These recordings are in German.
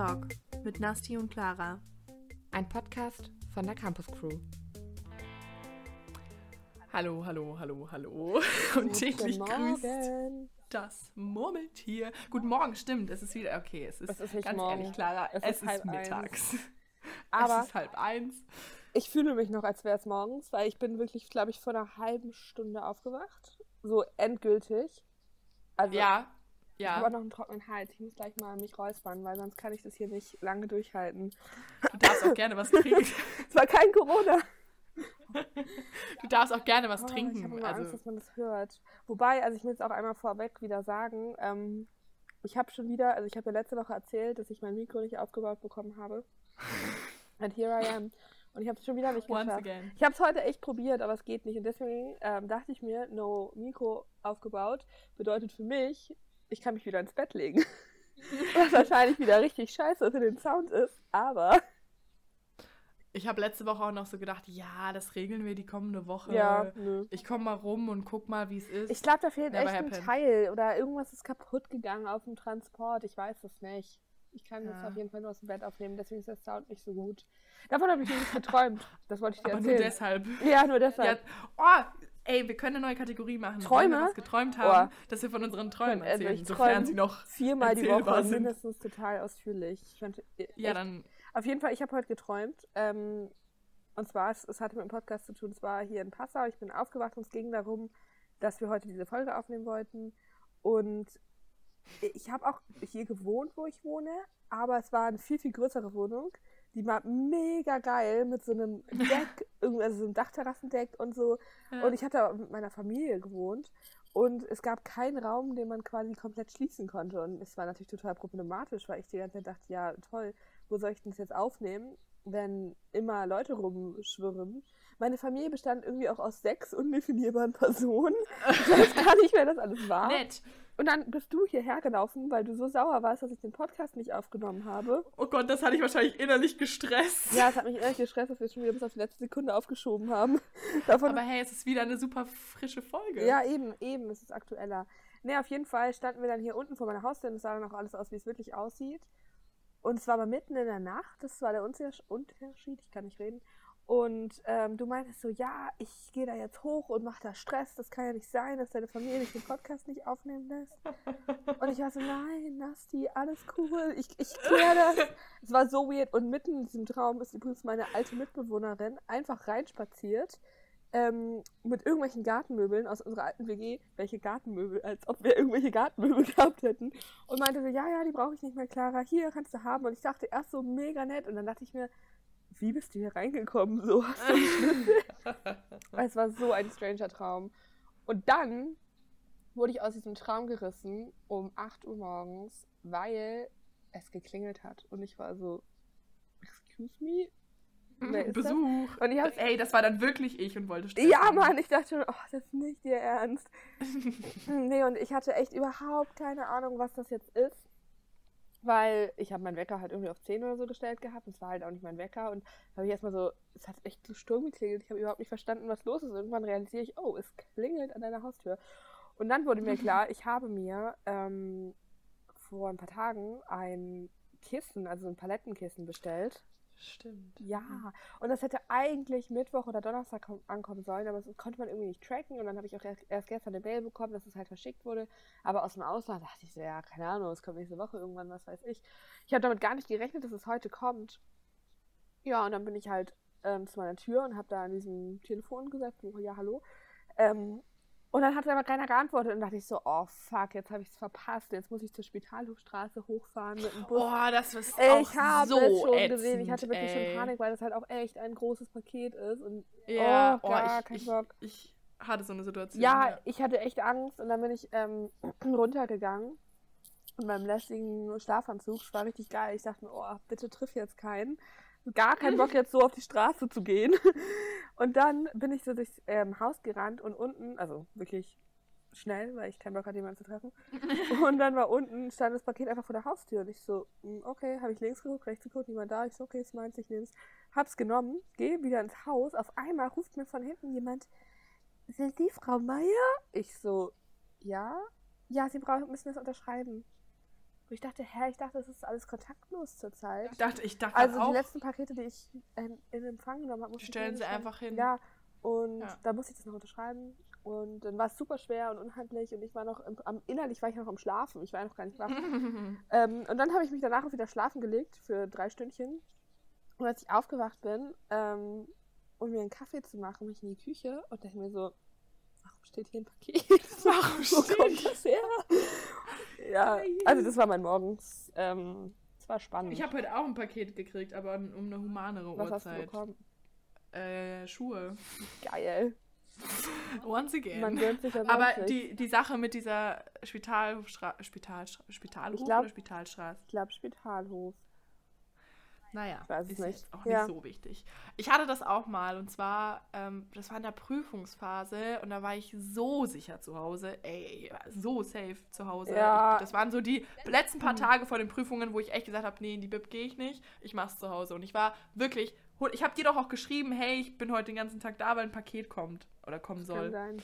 Talk mit Nasti und Clara. Ein Podcast von der Campus Crew. Hallo, hallo, hallo, hallo. Und täglich grüßt das Murmeltier. Guten Morgen, stimmt. Es ist wieder, okay, es ist, es ist nicht ganz morgen. ehrlich, Clara, Es es, ist halb ist mittags. Aber es ist halb eins. ich fühle mich noch, als wäre es morgens, weil ich bin wirklich, glaube ich, vor einer halben Stunde aufgewacht. So endgültig. Also, Ja, ich habe ja. auch noch einen trockenen Hals. Ich muss gleich mal mich räuspern, weil sonst kann ich das hier nicht lange durchhalten. Du darfst auch gerne was trinken. Es war kein Corona. Du darfst auch gerne was Oh, Ich trinken. habe immer Angst, Also, dass man das hört. Wobei, also ich will jetzt auch einmal vorweg wieder sagen, ähm, ich habe schon wieder, also ich habe ja letzte Woche erzählt, dass ich mein Mikro nicht aufgebaut bekommen habe. And here I am. Und ich habe es schon wieder nicht once geschafft. again. Ich habe es heute echt probiert, aber es geht nicht. Und deswegen ähm, dachte ich mir, no Mikro aufgebaut bedeutet für mich, ich kann mich wieder ins Bett legen. Was wahrscheinlich wieder richtig scheiße für den Sound ist, aber Ich habe letzte Woche auch noch so gedacht, ja, das regeln wir die kommende Woche. ja, nö. Ich komme mal rum und guck mal, wie es ist. Ich glaube, da fehlt Never echt ein happened. Teil oder irgendwas ist kaputt gegangen auf dem Transport. Ich weiß es nicht. Ich kann das Ja. auf jeden Fall nur aus dem Bett aufnehmen, deswegen ist der Sound nicht so gut. Davon habe ich nämlich geträumt. Das wollte ich dir aber nur erzählen. deshalb. ja, nur Ja, deshalb. oh, ey, wir können eine neue Kategorie machen. Träume? Wenn wir was geträumt haben, Oh. dass wir von unseren Träumen Also erzählen, ich sofern sie noch. Viermal die Woche sind. mindestens total ausführlich. Ich fand, Ja, echt- dann. Auf jeden Fall, ich habe heute geträumt. Ähm, und zwar, es, es hatte mit dem Podcast zu tun, es war hier in Passau. Ich bin aufgewacht und es ging darum, dass wir heute diese Folge aufnehmen wollten. Und ich habe auch hier gewohnt, wo ich wohne, aber es war eine viel, viel größere Wohnung. Die war mega geil mit so einem Deck, irgendwie- also so einem Dachterrassendeck und so. Ja. Und ich hatte mit meiner Familie gewohnt und es gab keinen Raum, den man quasi komplett schließen konnte. Und es war natürlich total problematisch, weil ich die ganze Zeit dachte, ja toll, wo soll ich denn das jetzt aufnehmen, wenn immer Leute rumschwirren? Meine Familie bestand irgendwie auch aus sechs undefinierbaren Personen. Ich weiß gar nicht, wer das alles war. Nett. Und dann bist du hierher gelaufen, weil du so sauer warst, dass ich den Podcast nicht aufgenommen habe. Oh Gott, das hatte ich wahrscheinlich innerlich gestresst. Ja, es hat mich ehrlich gestresst, dass wir schon wieder bis auf die letzte Sekunde aufgeschoben haben. Davon Aber hey, es ist wieder eine super frische Folge. Ja, eben, eben, es ist aktueller. Ne, auf jeden Fall standen wir dann hier unten vor meiner Haustür und es sah dann auch alles aus, wie es wirklich aussieht. Und es war aber mitten in der Nacht, das war der Unters- Unterschied, ich kann nicht reden. Und ähm, du meintest so, ja, ich gehe da jetzt hoch und mache da Stress, das kann ja nicht sein, dass deine Familie dich den Podcast nicht aufnehmen lässt. Und ich war so, nein, Nasti, alles cool, ich, ich kläre das. Es war so weird und mitten in diesem Traum ist übrigens meine alte Mitbewohnerin einfach reinspaziert ähm, mit irgendwelchen Gartenmöbeln aus unserer alten WG, welche Gartenmöbel, als ob wir irgendwelche Gartenmöbel gehabt hätten. Und meinte so, ja, ja, die brauche ich nicht mehr, Clara, hier kannst du haben. Und ich dachte erst so mega nett und dann dachte ich mir, wie bist du hier reingekommen? So, hast du es war so ein stranger Traum. Und dann wurde ich aus diesem Traum gerissen um 8 Uhr morgens, weil es geklingelt hat. Und ich war so, excuse me? Ist das? Besuch. Und ich Ey, das war dann wirklich ich und wollte stressen. ja, Mann, ich dachte schon, oh, das ist nicht ihr Ernst. nee, und ich hatte echt überhaupt keine Ahnung, was das jetzt ist. Weil ich habe meinen Wecker halt irgendwie auf 10 oder so gestellt gehabt. Es war halt auch nicht mein Wecker. Und da habe ich erstmal so, es hat echt so Sturm geklingelt. Ich habe überhaupt nicht verstanden, was los ist. Irgendwann realisiere ich, oh, es klingelt an deiner Haustür. Und dann wurde mir klar, ich habe mir ähm, vor ein paar Tagen ein Kissen, also ein Palettenkissen bestellt. Stimmt. Ja, und das hätte eigentlich Mittwoch oder Donnerstag kom- ankommen sollen, aber das konnte man irgendwie nicht tracken. Und dann habe ich auch erst- gestern eine Mail bekommen, dass es halt verschickt wurde. Aber aus dem Ausland dachte ich so, ja, keine Ahnung, es kommt nächste Woche irgendwann, was weiß ich. Ich habe damit gar nicht gerechnet, dass es heute kommt. Ja, und dann bin ich halt ähm, zu meiner Tür und habe da an diesem Telefon gesagt, ja, hallo. Ähm, und dann hat aber keiner geantwortet und dachte ich so, oh fuck, jetzt habe ich es verpasst. Jetzt muss ich zur Spitalhofstraße hochfahren mit dem Bus. Oh, das ist Ich auch habe so es schon ätzend, gesehen. Ich hatte wirklich ey. schon Panik, weil das halt auch echt ein großes Paket ist. Und Ja, oh, oh, gar ich, kein ich, Bock. ich hatte so eine Situation. Ja, ich hatte echt Angst und dann bin ich ähm, runtergegangen. In meinem lästigen Schlafanzug. Es war richtig geil. Ich dachte mir, oh, bitte triff jetzt keinen. Gar keinen Bock, jetzt so auf die Straße zu gehen. Und dann bin ich so durchs ähm, Haus gerannt und unten, also wirklich schnell, weil ich keinen Bock hatte, jemanden zu treffen. Und dann war unten, stand das Paket einfach vor der Haustür. Und ich so, mm, okay, habe ich links geguckt, rechts geguckt, niemand da. Ich so, okay, ist meins, ich nehm's. Hab's genommen, gehe wieder ins Haus. Auf einmal ruft mir von hinten jemand, sind Sie Frau Meier? Ich so, ja. Ja, Sie brauchen, müssen das unterschreiben. Und ich dachte, hä, ich dachte, das ist alles kontaktlos zurzeit. Ich dachte, ich dachte Also auch, die letzten Pakete, die ich in, in Empfang genommen habe, muss die ich stellen sie einfach hin. Ja, und Ja. da musste ich das noch unterschreiben. Und dann war es super schwer und unhandlich und ich war noch, im, am, innerlich war ich noch am Schlafen. Ich war noch gar nicht wach. ähm, und dann habe ich mich danach auch wieder schlafen gelegt für drei Stündchen. Und als ich aufgewacht bin, ähm, um mir einen Kaffee zu machen, bin ich in die Küche und dachte mir so, warum steht hier ein Paket? Warum Wo steht kommt das her? Ja, also das war mein Morgens. Ähm, es war spannend. Ich habe heute auch ein Paket gekriegt, aber um eine humanere Was hast du Uhrzeit. bekommen? Äh, Schuhe. Geil. Once again. Man gönnt sich Aber die, die Sache mit dieser Spitalhofstra Spital Spitalhof glaub- oder Spitalstraße? Ich glaube Spitalhof. Naja, ist nicht. jetzt auch Ja. nicht so wichtig. Ich hatte das auch mal und zwar, ähm, das war in der Prüfungsphase und da war ich so sicher zu Hause, ey, so safe zu Hause. Ja. Ich, das waren so die letzten paar Tage vor den Prüfungen, wo ich echt gesagt habe, nee, in die Bib gehe ich nicht, ich mach's zu Hause. Und ich war wirklich, ich habe dir doch auch geschrieben, hey, ich bin heute den ganzen Tag da, weil ein Paket kommt oder kommen Kann soll. sein.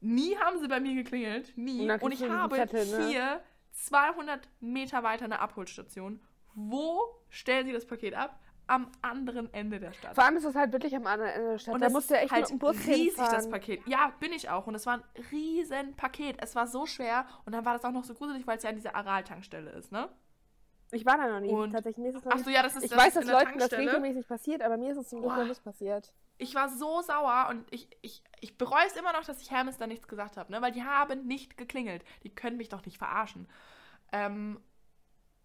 Nie haben sie bei mir geklingelt, nie. Und Und ich habe Zettel, ne? hier 200 Meter weiter eine Abholstation. Wo stellen sie das Paket ab? Am anderen Ende der Stadt. Vor allem ist es halt wirklich am anderen Ende der Stadt. Und da das musst du ja echt halt mit dem Bus riesig, das hinfahren. Paket. Ja, bin ich auch. Und es war ein riesen Paket. Es war so schwer. Und dann war das auch noch so gruselig, weil es ja an dieser Aral-Tankstelle ist, ne? Ich war da noch nie. Und- Tatsächlich, mir ist es noch Ach nicht so, ja, das ist Ich das weiß, dass Leuten das regelmäßig passiert, aber mir ist es zum Glück noch nicht passiert. Ich war so sauer und ich, ich, ich bereue es immer noch, dass ich Hermes da nichts gesagt habe, ne? Weil die haben nicht geklingelt. Die können mich doch nicht verarschen. Ähm,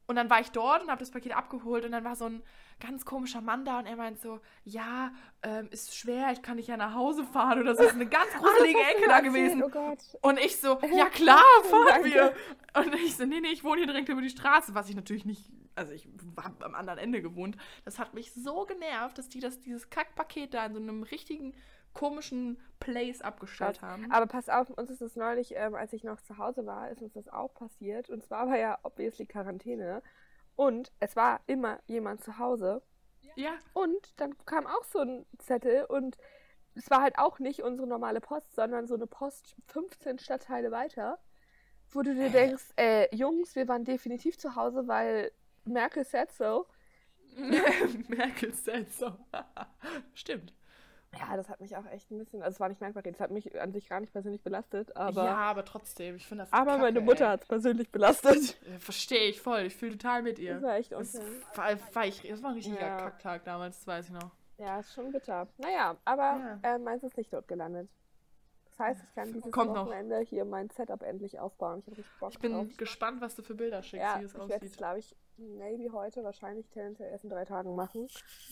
und dann war ich dort und habe das Paket abgeholt und dann war so ein ganz komischer Mann da und er meint so, ja, ähm, ist schwer, ich kann nicht ja nach Hause fahren oder so. Das ist eine ganz gruselige Ah, Ecke da gewesen. Oh Gott. Und ich so, ja klar, fahren Danke. wir. Und ich so, nee, nee, ich wohne hier direkt über die Straße, was ich natürlich nicht, also ich habe am anderen Ende gewohnt. Das hat mich so genervt, dass die das, dieses Kackpaket da in so einem richtigen komischen Place abgestellt haben. Aber pass auf, uns ist das neulich, ähm, als ich noch zu Hause war, ist uns das auch passiert. Und zwar war ja obviously Quarantäne. Und es war immer jemand zu Hause. Ja, Und dann kam auch so ein Zettel und es war halt auch nicht unsere normale Post, sondern so eine Post 15 Stadtteile weiter, wo du dir denkst, äh, Jungs, wir waren definitiv zu Hause, weil Merkel said so. Merkel said so. Stimmt. Ja, das hat mich auch echt ein bisschen, also es war nicht merkwürdig, das hat mich an sich gar nicht persönlich belastet, aber, ja, aber trotzdem, ich finde das aber kacke, meine Mutter hat es persönlich belastet. Ja, Verstehe ich voll, ich fühle total mit ihr. Das war echt Das unfair. war, war ich, das war ein richtiger Ja. Kacktag damals, das weiß ich noch. Ja, ist schon bitter. Naja, aber äh, meins ist nicht dort gelandet. Das heißt, ich kann dieses Kommt noch. Wochenende hier mein Setup endlich aufbauen. Ich Ich bin drauf. gespannt, was du für Bilder schickst, Ja, wie ich es es, aussieht. glaube ich, maybe heute, wahrscheinlich tendenziell erst in drei Tagen machen.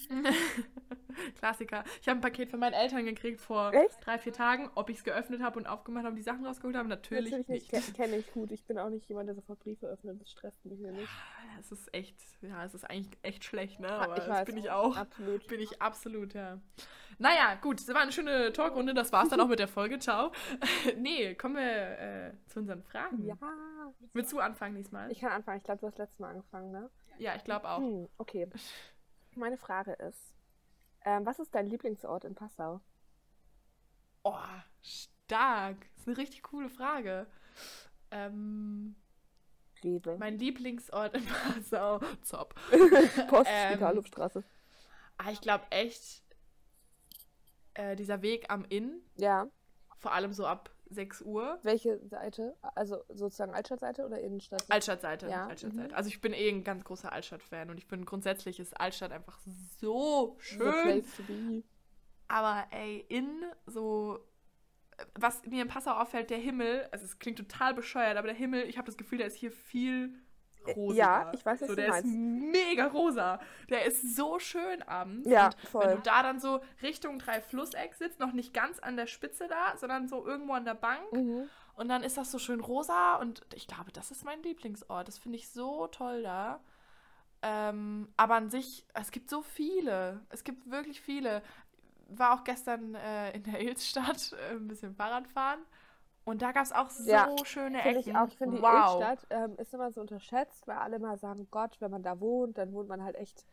Klassiker. Ich habe ein Paket von meinen Eltern gekriegt vor Echt? drei, vier Tagen. Ob ich es geöffnet habe und aufgemacht habe und die Sachen rausgeholt habe, natürlich, nicht. Ke- Kenne ich gut. Ich bin auch nicht jemand, der sofort Briefe öffnet. Das stresst mich nämlich. Es ist echt, ja, es ist eigentlich echt schlecht, ne? Ah, Aber ich das weiß. bin ich auch. Absolut. Bin ich absolut, ja. Naja, gut, das war eine schöne Talkrunde. Das war's dann auch mit der Folge. Ciao. nee, kommen wir äh, zu unseren Fragen. Ja. Willst du anfangen diesmal? Ich kann anfangen. Ich glaube, du hast letztes Mal angefangen, ne? ja, ich glaube auch. Hm, okay. Meine Frage ist, ähm, was ist dein Lieblingsort in Passau? Oh, stark. Das ist eine richtig coole Frage. Ähm, Rewe. mein Lieblingsort in Passau. Zop. Post, Ähm, Spitalhofstraße. Ah, ich glaube echt, äh, dieser Weg am Inn, Ja. vor allem so ab 6 Uhr. Welche Seite? Also sozusagen Altstadtseite oder Innenstadt? Altstadtseite. Ja, Altstadtseite. mhm. Also ich bin eh ein ganz großer Altstadt-Fan und ich bin grundsätzlich ist Altstadt einfach so schön. place to be. Aber ey, in so. Was mir in Passau auffällt, der Himmel, also es klingt total bescheuert, aber der Himmel, ich habe das Gefühl, der ist hier viel rosiger. ja, ich weiß, was so, du der meinst. ist mega rosa. Der ist so schön abends. Ja, und voll. Wenn du da dann so Richtung Drei-Flusseck sitzt, noch nicht ganz an der Spitze da, sondern so irgendwo an der Bank. Mhm. Und dann ist das so schön rosa und ich glaube, das ist mein Lieblingsort. Das finde ich so toll da. Ähm, aber an sich, es gibt so viele. Es gibt wirklich viele. War auch gestern äh, in der Ilzstadt äh, ein bisschen Fahrrad fahren. Und da gab es auch so Ja, schöne Finde Ecken. ich auch. Finde, die wow. Innenstadt ähm, ist immer so unterschätzt, weil alle mal sagen, Gott, wenn man da wohnt, dann wohnt man halt echt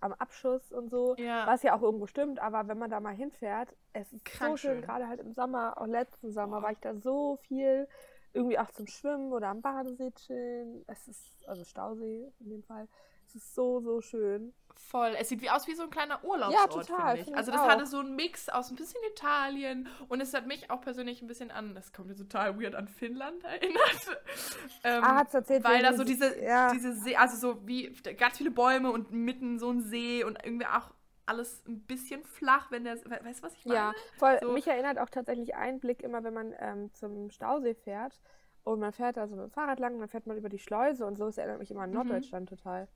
am Abschuss und so. Ja. Was ja auch irgendwo stimmt, aber wenn man da mal hinfährt, es ist so Krank schön, schön. gerade halt im Sommer, auch letzten Sommer Boah. war ich da so viel. irgendwie auch zum Schwimmen oder am Badesee chillen. Es ist, also Stausee in dem Fall. Es ist so, so schön. Voll. Es sieht wie aus wie so ein kleiner Urlaubsort, Ja, total, finde ich. Also das auch. hatte so einen Mix aus ein bisschen Italien und es hat mich auch persönlich ein bisschen an, das kommt mir total weird an Finnland erinnert. ähm, Ah, hat's erzählt, weil da so die- diese, ja. diese See, also so wie ganz viele Bäume und mitten so ein See und irgendwie auch alles ein bisschen flach, wenn der, we- weißt du, was ich meine? Ja, voll. So. Mich erinnert auch tatsächlich ein Blick immer, wenn man ähm, zum Stausee fährt und man fährt da so mit dem Fahrrad lang und dann fährt man über die Schleuse und so. Das erinnert mich immer an Mhm. Norddeutschland total.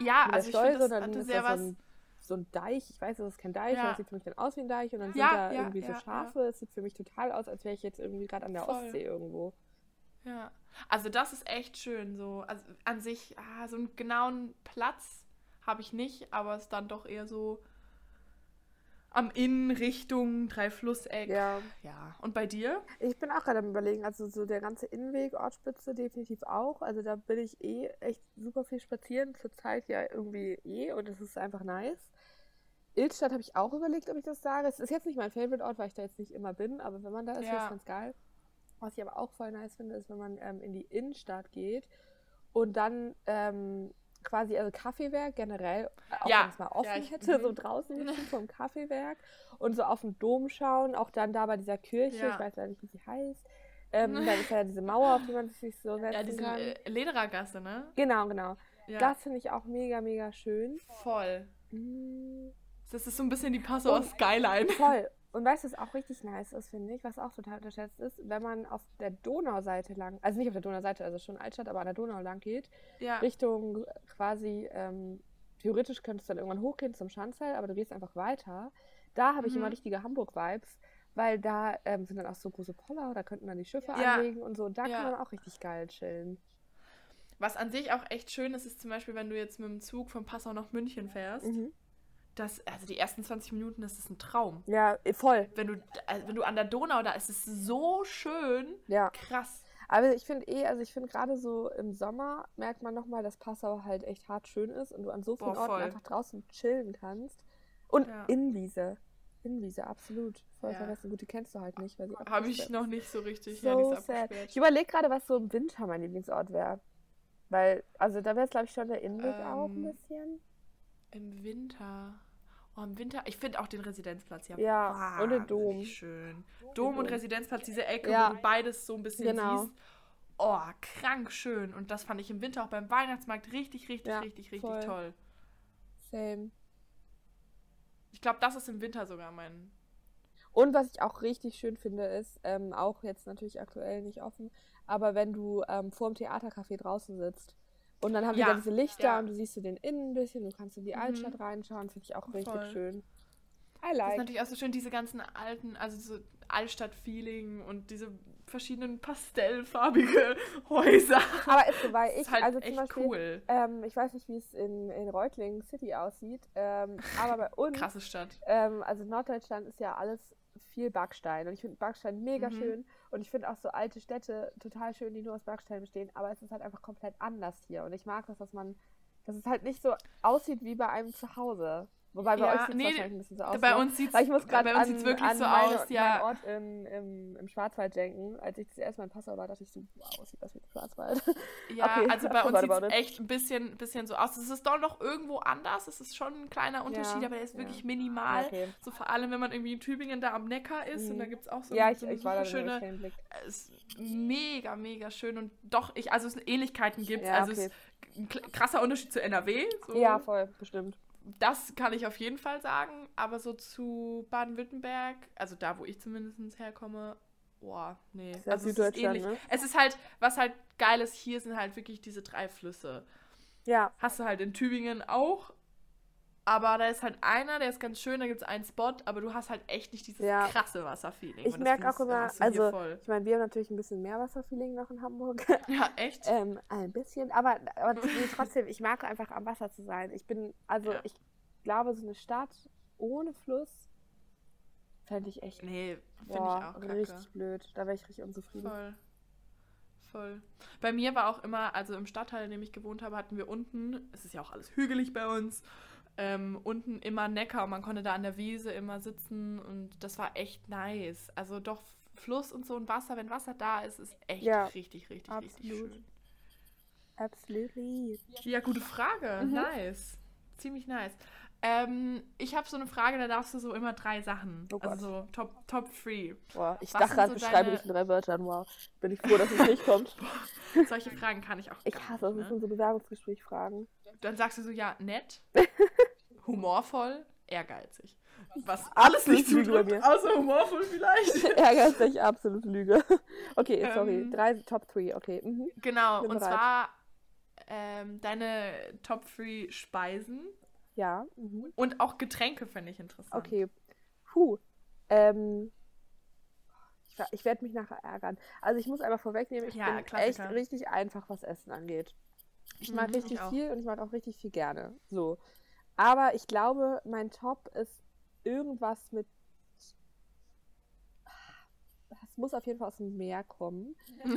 Ja, also ich finde, das hatte ist sehr was. so ein, so ein Deich. Ich weiß, das ist kein Deich, Ja. aber es sieht für mich dann aus wie ein Deich und dann Ja, sind da ja, irgendwie so Schafe. Es sieht für mich total aus, als wäre ich jetzt irgendwie gerade an der Voll. Ostsee irgendwo. Ja, also das ist echt schön so. Also an sich, ah, so einen genauen Platz habe ich nicht, aber es ist dann doch eher so am Inn Richtung Dreiflusseck. Ja. Ja, und bei dir? Ich bin auch gerade am überlegen, also so der ganze Innenweg, Ortsspitze definitiv auch. Also da bin ich eh echt super viel spazieren, zurzeit ja irgendwie eh und es ist einfach nice. Ilstadt habe ich auch überlegt, ob ich das sage. Es ist jetzt nicht mein Favorite-Ort, weil ich da jetzt nicht immer bin, aber wenn man da ist, Ja. ist es ganz geil. Was ich aber auch voll nice finde, ist, wenn man ähm, in die Innenstadt geht und dann ähm, quasi, also Kaffeewerk generell, auch Ja. wenn es mal offen Ja, ich- hätte, so mhm. draußen sitzen vom Kaffeewerk und so auf den Dom schauen, auch dann da bei dieser Kirche, ich weiß leider nicht, wie sie heißt. Ähm, dann ist ja diese Mauer, auf die man sich so setzen Ja, diese kann. äh, Lederergasse, ne? Genau, genau. Das finde ich auch mega, mega schön. voll. Mm, Das ist so ein bisschen die Passauer Skyline. Voll. Und weißt du, was auch richtig nice ist, finde ich, was auch total unterschätzt ist, wenn man auf der Donauseite lang, also nicht auf der Donauseite, also schon Altstadt, aber an der Donau lang geht, Ja, Richtung quasi, ähm, theoretisch könntest du dann irgendwann hochgehen zum Schanzell, aber du gehst einfach weiter. Da habe ich Mhm. immer richtige Hamburg-Vibes, weil da ähm, sind dann auch so große Poller, da könnten dann die Schiffe Ja. anlegen und so. Und da Ja. kann man auch richtig geil chillen. was an sich auch echt schön ist, ist zum Beispiel, wenn du jetzt mit dem Zug von Passau nach München fährst. Mhm. Das, also die ersten 20 Minuten, das ist ein Traum. Ja, eh, voll. Wenn du, also wenn du an der Donau da ist, es so schön. Ja. Krass. Aber ich finde eh, also ich finde gerade so im Sommer merkt man nochmal, dass Passau halt echt hart schön ist und du an so vielen Boah, Orten voll. einfach draußen chillen kannst. Und Ja. Innenwiese. Innenwiese, absolut. Voll Ja. vergessen. Gut, die kennst du halt nicht, weil Habe ich noch nicht so richtig. So ja, sad. Ich überlege gerade, was so im Winter mein Lieblingsort wäre. Weil, also da wäre es, glaube ich, schon der Innenweg auch ein Ähm, bisschen. Im Winter. Oh, im Winter. Ich finde auch den Residenzplatz ja, Ja, und den Dom. schön. Dom und. Residenzplatz, diese Ecke, Ja. wo du beides so ein bisschen Genau. siehst. Oh, krank schön. Und das fand ich im Winter auch beim Weihnachtsmarkt richtig, richtig, Ja, richtig, richtig voll. toll. Same. Ich glaube, das ist im Winter sogar mein. Und was ich auch richtig schön finde, ist, ähm, auch jetzt natürlich aktuell nicht offen, aber wenn du ähm, vor dem Theatercafé draußen sitzt und dann haben Ja, die da diese Lichter ja. und du siehst du den innen ein bisschen, du kannst in die Mhm. Altstadt reinschauen, finde ich auch richtig Voll. schön. I Das ist like. natürlich auch so schön, diese ganzen alten, also so Altstadt-Feeling und diese verschiedenen pastellfarbige Häuser. Aber ist so, weil ich, ist halt also zum Beispiel, cool. ähm, ich weiß nicht, wie es in, in Reutlingen City aussieht, ähm, aber bei uns Krasse Stadt. Ähm, also Norddeutschland ist ja alles viel Backstein und ich finde Backstein mega Mhm. schön und ich finde auch so alte Städte total schön, die nur aus Backstein bestehen, aber es ist halt einfach komplett anders hier und ich mag das, dass man, dass es halt nicht so aussieht wie bei einem Zuhause. Wobei bei Ja, euch sieht es nee, wahrscheinlich ein bisschen so aus. Bei ne? uns sieht sieht's wirklich an so meine, aus, ja. Ort in, im, im Schwarzwald denken. Als ich das erste Mal in Passau war, dachte ich so, wow, sieht das wie Schwarzwald. Ja, Okay, also bei uns sieht es echt ein bisschen, bisschen so aus. Es ist doch noch irgendwo anders. Es ist schon ein kleiner Unterschied, Ja, aber der ist wirklich minimal. Okay. So vor allem, wenn man irgendwie in Tübingen da am Neckar ist und Mhm. da gibt es auch so, Ja, ich, so ich war schöne, es ist mega, mega schön und doch, ich, also es Ähnlichkeiten gibt. Also es okay. ist ein krasser Unterschied zu NRW. So. Ja, voll, bestimmt. Das kann ich auf jeden Fall sagen, aber so zu Baden-Württemberg, also da, wo ich zumindest herkomme, boah, nee. ist ja also es ist ähnlich. ne? Es ist halt, was halt geil ist, hier sind halt wirklich diese drei Flüsse. Ja, Hast du halt in Tübingen auch, aber da ist halt einer, der ist ganz schön, da gibt es einen Spot, aber du hast halt echt nicht dieses Ja. krasse Wasserfeeling. Ich merke auch immer, also ich meine, wir haben natürlich ein bisschen mehr Wasserfeeling noch in Hamburg. Ja, echt? ähm, ein bisschen, aber, aber trotzdem, ich mag einfach am Wasser zu sein. Ich bin, also Ja. ich glaube, so eine Stadt ohne Fluss fände ich echt Nee, finde ich auch kacke. richtig blöd. Da wäre ich richtig unzufrieden. Voll. Voll. Bei mir war auch immer, also im Stadtteil, in dem ich gewohnt habe, hatten wir unten, es ist ja auch alles hügelig bei uns, ähm, unten immer Neckar und man konnte da an der Wiese immer sitzen und das war echt nice. Also doch Fluss und so und Wasser, wenn Wasser da ist, ist echt Ja, richtig, richtig, richtig absolut. schön. Absolutely. Ja, gute Frage. Mhm. Nice. Ziemlich nice. Ähm, ich habe so eine Frage, da darfst du so immer drei Sachen. Oh also so Top, Top 3. Boah, ich Was dachte gerade, so beschreibe deine- dich in drei Wörtern. Wow. Bin ich froh, dass es nicht kommt. Solche Fragen kann ich auch Ich hasse es. nicht, Das ne? sind so Bewerbungsgesprächfragen. Dann sagst du so, ja, nett, humorvoll, ehrgeizig. Was alles nicht Absolut Lüge bei zutrifft, mir. außer humorvoll vielleicht. Dich absolut Lüge. Okay, sorry. Ähm. Drei Top 3, okay. Mhm. Genau, Bin und bereit. zwar ähm, deine Top 3 Speisen Ja. Mhm. und auch Getränke finde ich interessant. Okay. Puh. Ähm. Ich, ich werde mich nachher ärgern. Also ich muss einfach vorwegnehmen, ich Ja, bin echt Klassiker. richtig einfach, was Essen angeht. Ich mag Mhm, richtig ich viel und ich mag auch richtig viel gerne. So. Aber ich glaube, mein Top ist irgendwas mit. Es muss auf jeden Fall aus dem Meer kommen.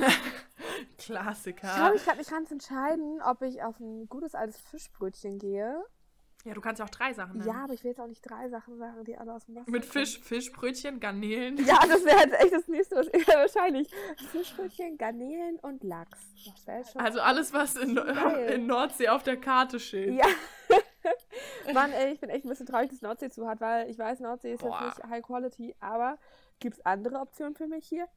Klassiker. Ich glaube, ich kann nicht ganz entscheiden, ob ich auf ein gutes altes Fischbrötchen gehe. ja, du kannst ja auch drei Sachen nennen. Ja, aber ich will jetzt auch nicht drei Sachen sagen, die alle aus dem Wasser Mit kommen. Fisch, Fischbrötchen, Garnelen. Ja, das wäre jetzt echt das nächste, wahrscheinlich. Fischbrötchen, Garnelen und Lachs. Also alles, was in, in Nordsee auf der Karte steht. ja. Mann, ey, ich bin echt ein bisschen traurig, dass Nordsee zu hat, weil ich weiß, Nordsee ist Boah. jetzt nicht High Quality, aber gibt es andere Optionen für mich hier?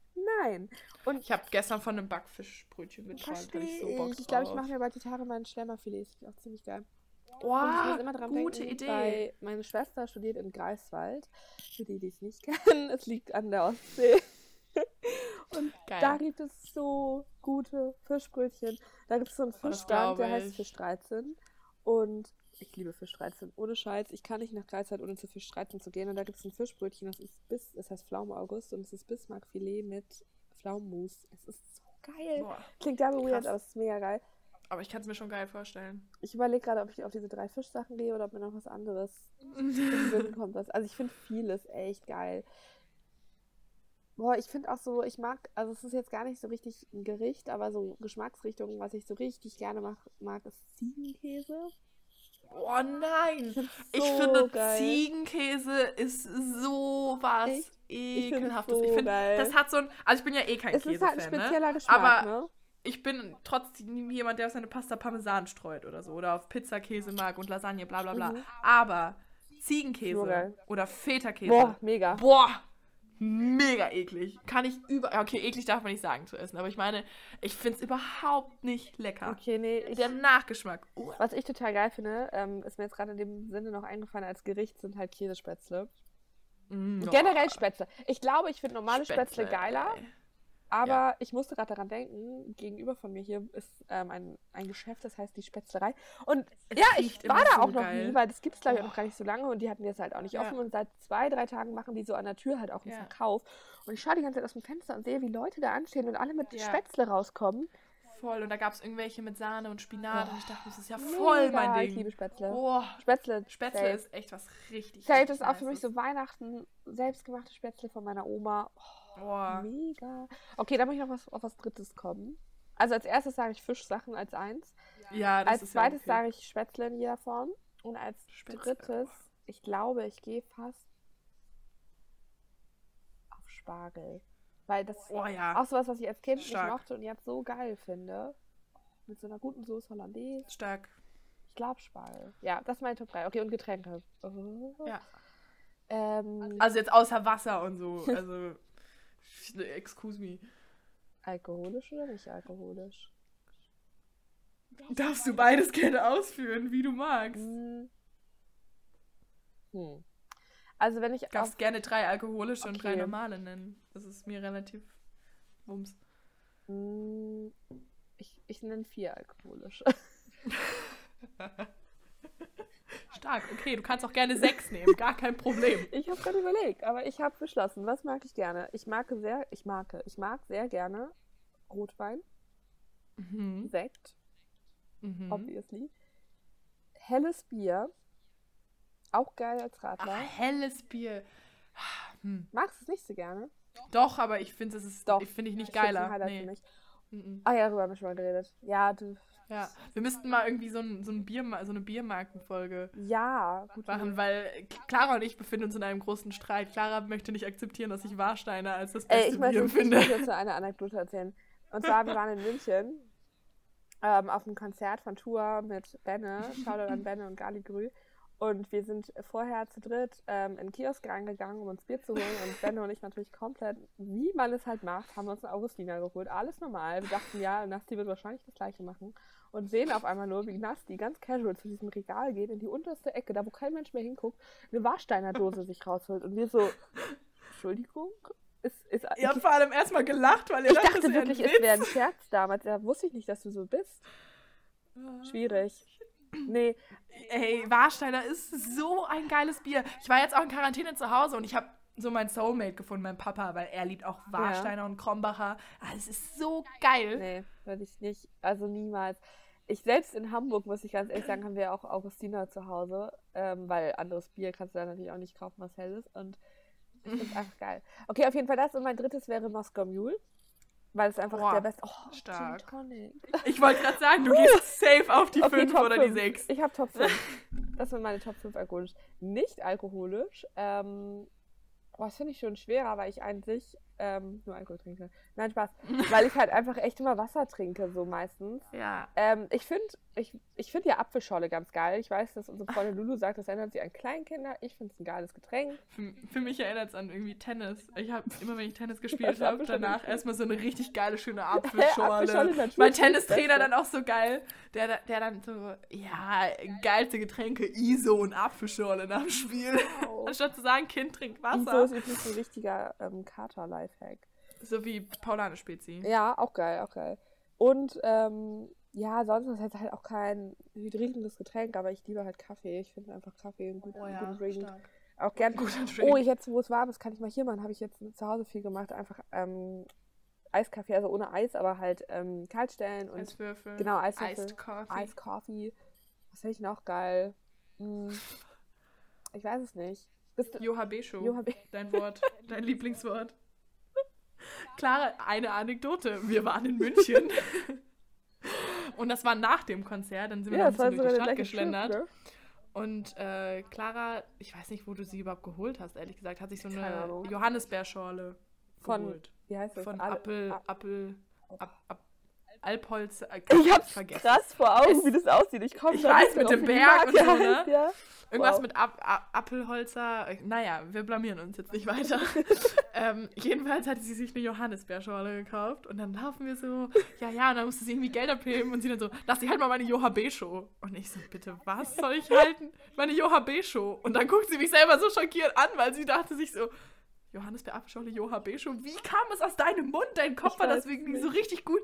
Nein. Und Ich habe gestern von einem Backfischbrötchen geträumt. Hatte ich so Bock ich. Ich glaube, ich drauf. mache mir bald die Tage meinen Schlemmerfilet. Das ist auch ziemlich geil. Wow, muss immer dran gute denken, Idee. meine Schwester studiert in Greifswald. Für die, die es nicht kennen, es liegt an der Ostsee. Und Geil. da gibt es so gute Fischbrötchen. Da gibt es so einen Oh, Fischstand, der heißt. Fisch 13. Und ich liebe Fisch 13. Ohne Scheiß. Ich kann nicht nach Greifswald, ohne zu Fisch 13 zu gehen. Und da gibt es ein Fischbrötchen, das ist bis, das heißt Pflaume August und es ist Bismarckfilet mit Pflaumenmus. Es ist so geil. Boah. Klingt derbe weird, aber es ist mega geil. Aber ich kann es mir schon geil vorstellen. Ich überlege gerade, ob ich auf diese drei Fischsachen gehe oder ob mir noch was anderes kommt. Also ich finde vieles echt geil. Boah, ich finde auch so, ich mag, also es ist jetzt gar nicht so richtig ein Gericht, aber so Geschmacksrichtungen, was ich so richtig gerne mach, mag, ist Ziegenkäse. Oh nein! find's Ich so finde, geil. Ziegenkäse ist so was Ich- ekelhaftes. so ich finde, geil. das hat so ein. Also, ich bin ja eh kein Es ist halt ein Käsefan, ne? spezieller Geschmack, Aber ne? ich bin trotzdem jemand, der auf seine Pasta Parmesan streut oder so. Oder auf Pizza Käse mag und Lasagne, bla bla bla. Mhm. Aber So Ziegenkäse oder Feta-Käse. Boah, mega. Boah, mega eklig. Kann ich über. Okay, eklig darf man nicht sagen zu essen, aber ich meine, ich finde es überhaupt nicht lecker. Okay, nee, ich, Der Nachgeschmack. Uh. was ich total geil finde, ähm, ist mir jetzt gerade in dem Sinne noch eingefallen als Gericht, sind halt Käsespätzle. Mm, Generell Spätzle. Ich glaube, ich finde normale Spätzle, Spätzle, geiler. ey. Aber ich musste gerade daran denken, gegenüber von mir hier ist ähm, ein, ein Geschäft, das heißt die Spätzlerei. Und Es ja, ich war da so auch noch geil. nie, weil das gibt es, glaube ich, auch Oh. noch gar nicht so lange und die hatten jetzt halt auch nicht Ja. offen. Und seit zwei, drei Tagen machen die so an der Tür halt auch einen Ja. Verkauf. Und ich schaue die ganze Zeit aus dem Fenster und sehe, wie Leute da anstehen und alle mit Ja. Spätzle rauskommen. Voll. Und da gab es irgendwelche mit Sahne und Spinat. und ich dachte, das ist ja voll Mega, mein Ich Ding. liebe Spätzle. Boah, Spätzle. Spätzle safe. ist echt was richtig. Safe, das ist auch für mich so Weihnachten, selbstgemachte Spätzle von meiner Oma. Oh, Boah. Mega. Okay, da muss ich noch was, auf was Drittes kommen. Also als erstes sage ich Fischsachen als eins. Ja, das als ist zweites ja okay. sage ich Spätzle in jeder Form. Und als Spätzle, drittes, ich glaube, ich gehe fast auf Spargel. Weil das Oh ja, auch sowas, was ich als Kind Stark. nicht mochte und jetzt so geil finde. Mit so einer guten Soße Hollandaise. stark. Ich glaube Spargel. Ja, das ist meine Top 3. Okay, und Getränke. Ja. Ähm, Also jetzt außer Wasser und so. Also, excuse me. alkoholisch oder nicht alkoholisch? Darfst du beides gerne ausführen, wie du magst. Hm. Hm. Also wenn ich Darfst auf, gerne drei alkoholische und drei Okay. normale nennen. Das ist mir relativ wumms. Hm, ich, ich nenne vier alkoholisch. Stark, okay, du kannst auch gerne sechs nehmen, gar kein Problem. Ich habe gerade überlegt, aber ich habe beschlossen, was mag ich gerne? Ich mag sehr, ich mag, ich mag sehr gerne Rotwein, Mhm. Sekt, Mhm. obviously, helles Bier, auch geil als Ach, Radler. helles Bier. Hm. Magst du es nicht so gerne? Doch, aber ich finde es ist Doch. ich finde ich nicht geiler. Nee. Mhm. Ah ja, darüber haben wir schon mal geredet. Ja, du, Ja, wir müssten mal irgendwie so, ein, so, ein Bier, so eine Biermarkenfolge Ja, gut. machen, weil Clara und ich befinden uns in einem großen Streit. Clara möchte nicht akzeptieren, dass ich Warsteiner als das Ey, beste ich möchte Bier ich finde. muss jetzt so eine Anekdote erzählen. Und zwar, wir waren in München ähm, auf einem Konzert von Tour mit Benne, Shoutout an Benne und Galigrü. Und wir sind vorher zu dritt ähm, in den Kiosk reingegangen, um uns Bier zu holen. Und Benne und ich natürlich komplett, wie man es halt macht, haben wir uns einen Augustiner geholt. Alles normal. Wir dachten, ja, Nasti wird wahrscheinlich das gleiche machen. Und sehen auf einmal nur, wie Nasti ganz casual zu diesem Regal geht, in die unterste Ecke, da wo kein Mensch mehr hinguckt, eine Warsteiner Dose sich rausholt. Und wir so, Entschuldigung? Ist, ist, Ihr habt vor allem erstmal gelacht, weil ihr ich dachte ein wirklich, es wäre ein Scherz damals. Da wusste ich nicht, dass du so bist. Schwierig. Nee, Ey, Warsteiner ist so ein geiles Bier. Ich war jetzt auch in Quarantäne zu Hause und ich habe so mein Soulmate gefunden, mein Papa, weil er liebt auch Warsteiner und Krombacher. Ah, es ist so geil. nee, würde ich nicht. Also niemals. Ich selbst in Hamburg, muss ich ganz ehrlich sagen, haben wir auch Augustiner zu Hause, ähm, weil anderes Bier kannst du da natürlich auch nicht kaufen, was hell ist. Und ich finde es einfach geil. Okay, auf jeden Fall das. Und mein drittes wäre Moskau Mule. Weil es einfach Boah, der beste. Oh, stark. Ich wollte gerade sagen, du gehst safe auf die Okay, 5 Top oder die fünf. 6. Ich habe Top 5. Das sind meine Top 5 alkoholisch. Nicht alkoholisch. Ähm, boah, das finde ich schon schwerer, weil ich eigentlich ähm, nur Alkohol trinke. Nein, Spaß. weil ich halt einfach echt immer Wasser trinke, so meistens. Ja. Ähm, ich finde ich, ich find ja Apfelschorle ganz geil. Ich weiß, dass unsere Freundin Lulu sagt, das erinnert sie an Kleinkinder. Ich finde es ein geiles Getränk. Für, für mich erinnert es an irgendwie Tennis. Ich habe immer, wenn ich Tennis gespielt habe, danach erstmal so eine richtig geile, schöne Apfelschorle Apfelschorle. mein Tennistrainer dann auch so geil, der, der dann so, ja, geilste Getränke, ISO und Apfelschorle nach dem Spiel. Wow. Anstatt zu sagen, Kind, trink ISO Wasser. ist übrigens ein richtiger ähm, Kater-Lifehack. So wie Paulane Spezi. Ja, auch geil, auch geil. Und ähm, ja, sonst ist es halt auch kein hydrierendes Getränk, aber ich liebe halt Kaffee. Ich finde einfach Kaffee einen guten, Oh ja, guten Drink. stark. Auch gern. Guter Drink. Oh, jetzt, wo es warm ist, kann ich mal hier machen. Habe ich jetzt zu Hause viel gemacht. Einfach ähm, Eiskaffee, also ohne Eis, aber halt ähm, kalt stellen und Eiswürfel. genau, Eiswürfel. Iced Coffee. Ice Coffee. Was finde ich noch geil? Hm, ich weiß es nicht. Bist du, Johabesho. Dein Wort, dein Lieblingswort. Klare, eine Anekdote. Wir waren in München. Und das war nach dem Konzert. Dann sind wir ja, noch das ein war bisschen sogar durch die Stadt gleiche Trip, geschlendert. ne? Und äh, Clara, ich weiß nicht, wo du sie überhaupt geholt hast, ehrlich gesagt, hat sich so eine. Johannisbeerschorle Von- geholt. Wie heißt das? Von Al- Apfel, Al- Apfel, Alpholz. Äh, Ich hab's vergessen. krass vor Augen, Es- wie das aussieht. Ich komme Ich weiß, mit dem Berg und so, ne? Ja. Irgendwas Wow. mit Ap A Apfelholzer. äh, Naja, wir blamieren uns jetzt nicht weiter. ähm, jedenfalls hatte sie sich eine Johannisbeerschorle gekauft und dann laufen wir so, ja, ja, und dann musste sie irgendwie Geld abheben und sie dann so, lass dich halt mal meine Joha-B-Show. Und ich so, bitte, was soll ich halten? Meine Joha-B-Show. Und dann guckt sie mich selber so schockiert an, weil sie dachte sich so, Johannisbeerschorle, Joha-B-Show, wie kam es aus deinem Mund? Dein Kopf Ich war deswegen nicht. so richtig gut.